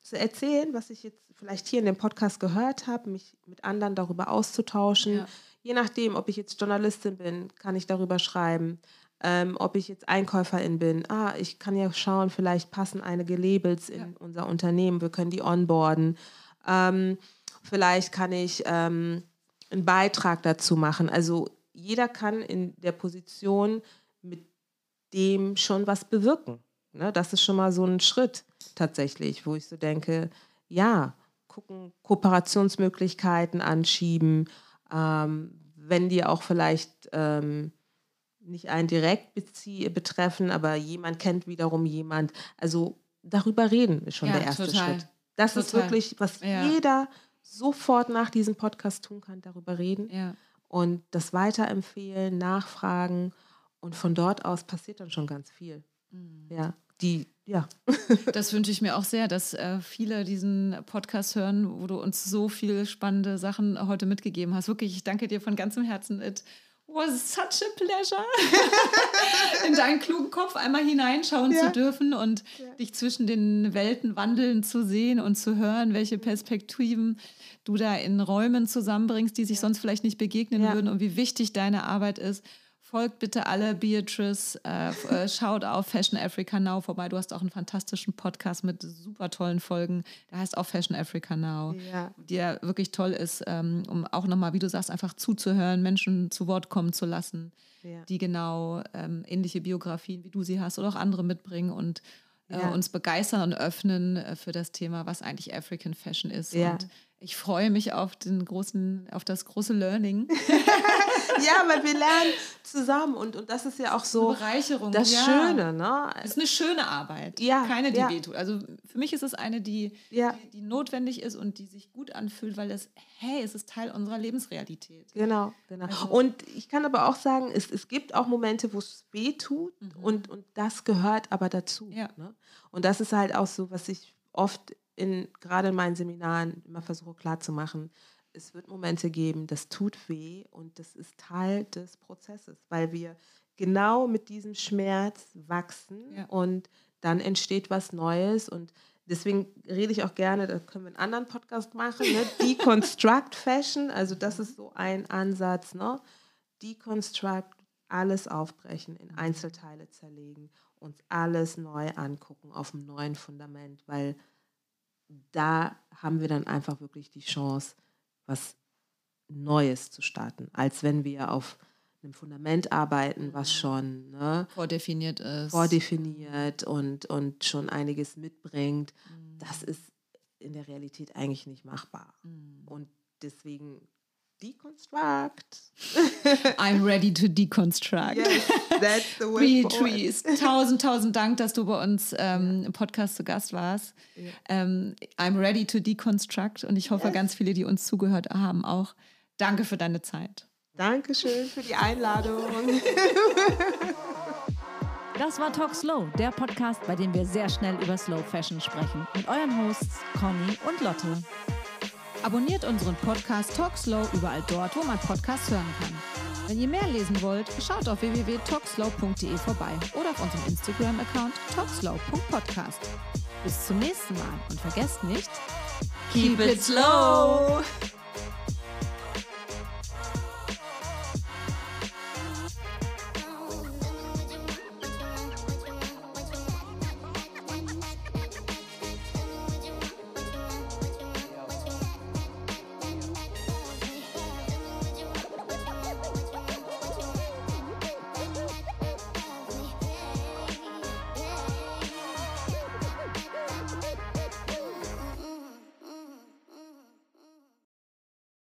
zu erzählen, was ich jetzt vielleicht hier in dem Podcast gehört habe, mich mit anderen darüber auszutauschen. Ja. Je nachdem, ob ich jetzt Journalistin bin, kann ich darüber schreiben. Ähm, ob ich jetzt Einkäuferin bin, ah, ich kann ja schauen, vielleicht passen einige Labels in ja. unser Unternehmen, wir können die onboarden. Ähm, vielleicht kann ich ähm, einen Beitrag dazu machen. Also jeder kann in der Position mit dem schon was bewirken. Ne? Das ist schon mal so ein Schritt tatsächlich, wo ich so denke, ja, gucken, Kooperationsmöglichkeiten anschieben, ähm, wenn die auch vielleicht ähm, nicht einen direkt betreffen, aber jemand kennt wiederum jemand. Also darüber reden ist schon ja, der erste total. Schritt. Das total. ist wirklich, was ja. jeder sofort nach diesem Podcast tun kann, darüber reden ja. und das weiterempfehlen, nachfragen und von dort aus passiert dann schon ganz viel. Mhm. Ja, die, ja. das wünsche ich mir auch sehr, dass äh, viele diesen Podcast hören, wo du uns so viele spannende Sachen heute mitgegeben hast. Wirklich, ich danke dir von ganzem Herzen. It was such a pleasure, in deinen klugen Kopf einmal hineinschauen ja. zu dürfen und ja. dich zwischen den Welten wandeln zu sehen und zu hören, welche Perspektiven du da in Räumen zusammenbringst, die sich ja. sonst vielleicht nicht begegnen würden und wie wichtig deine Arbeit ist. Folgt bitte alle Beatrice, äh, äh, schaut auf Fashion Africa Now vorbei. Du hast auch einen fantastischen Podcast mit super tollen Folgen. Der heißt auch Fashion Africa Now, ja. der wirklich toll ist, ähm, um auch nochmal, wie du sagst, einfach zuzuhören, Menschen zu Wort kommen zu lassen, ja. die genau ähm, ähnliche Biografien wie du sie hast oder auch andere mitbringen und äh, ja. uns begeistern und öffnen äh, für das Thema, was eigentlich African Fashion ist. Und ich freue mich auf den großen, auf das große Learning. ja, weil wir lernen zusammen und, und das ist ja auch so eine Bereicherung. Das ja. Schöne, ne? Es ist eine schöne Arbeit. Ja. Keine, die ja. wehtut. Also für mich ist es eine, die, ja. die, die, notwendig ist und die sich gut anfühlt, weil es, hey, es ist Teil unserer Lebensrealität. Genau, genau. Also, und ich kann aber auch sagen, es, es gibt auch Momente, wo es wehtut mhm. und, und das gehört aber dazu. Ja. Ne? Und das ist halt auch so, was ich oft in gerade in meinen Seminaren immer versuche klarzumachen es wird Momente geben, das tut weh und das ist Teil des Prozesses, weil wir genau mit diesem Schmerz wachsen ja. und dann entsteht was Neues und deswegen rede ich auch gerne, da können wir einen anderen Podcast machen, ne? Deconstruct Fashion, also das ist so ein Ansatz, ne? Deconstruct, alles aufbrechen, in Einzelteile zerlegen, uns alles neu angucken auf einem neuen Fundament, weil da haben wir dann einfach wirklich die Chance, was Neues zu starten, als wenn wir auf einem Fundament arbeiten, was mhm. schon ne, vordefiniert ist. Vordefiniert und, und schon einiges mitbringt. Mhm. Das ist in der Realität eigentlich nicht machbar. Mhm. Und deswegen deconstruct. I'm ready to deconstruct. Yes, that's the way Beatrice, tausend, tausend Dank, dass du bei uns ähm, im Podcast zu Gast warst. Yeah. Ähm, I'm ready to deconstruct und ich hoffe, yes. ganz viele, die uns zugehört haben, auch. Danke für deine Zeit. Dankeschön für die Einladung. Das war Talk Slow, der Podcast, bei dem wir sehr schnell über Slow Fashion sprechen. Mit euren Hosts Conny und Lotte. Abonniert unseren Podcast Talk Slow überall dort, wo man Podcasts hören kann. Wenn ihr mehr lesen wollt, schaut auf www.talkslow.de vorbei oder auf unserem Instagram-Account talkslow.podcast. Bis zum nächsten Mal und vergesst nicht, keep it slow!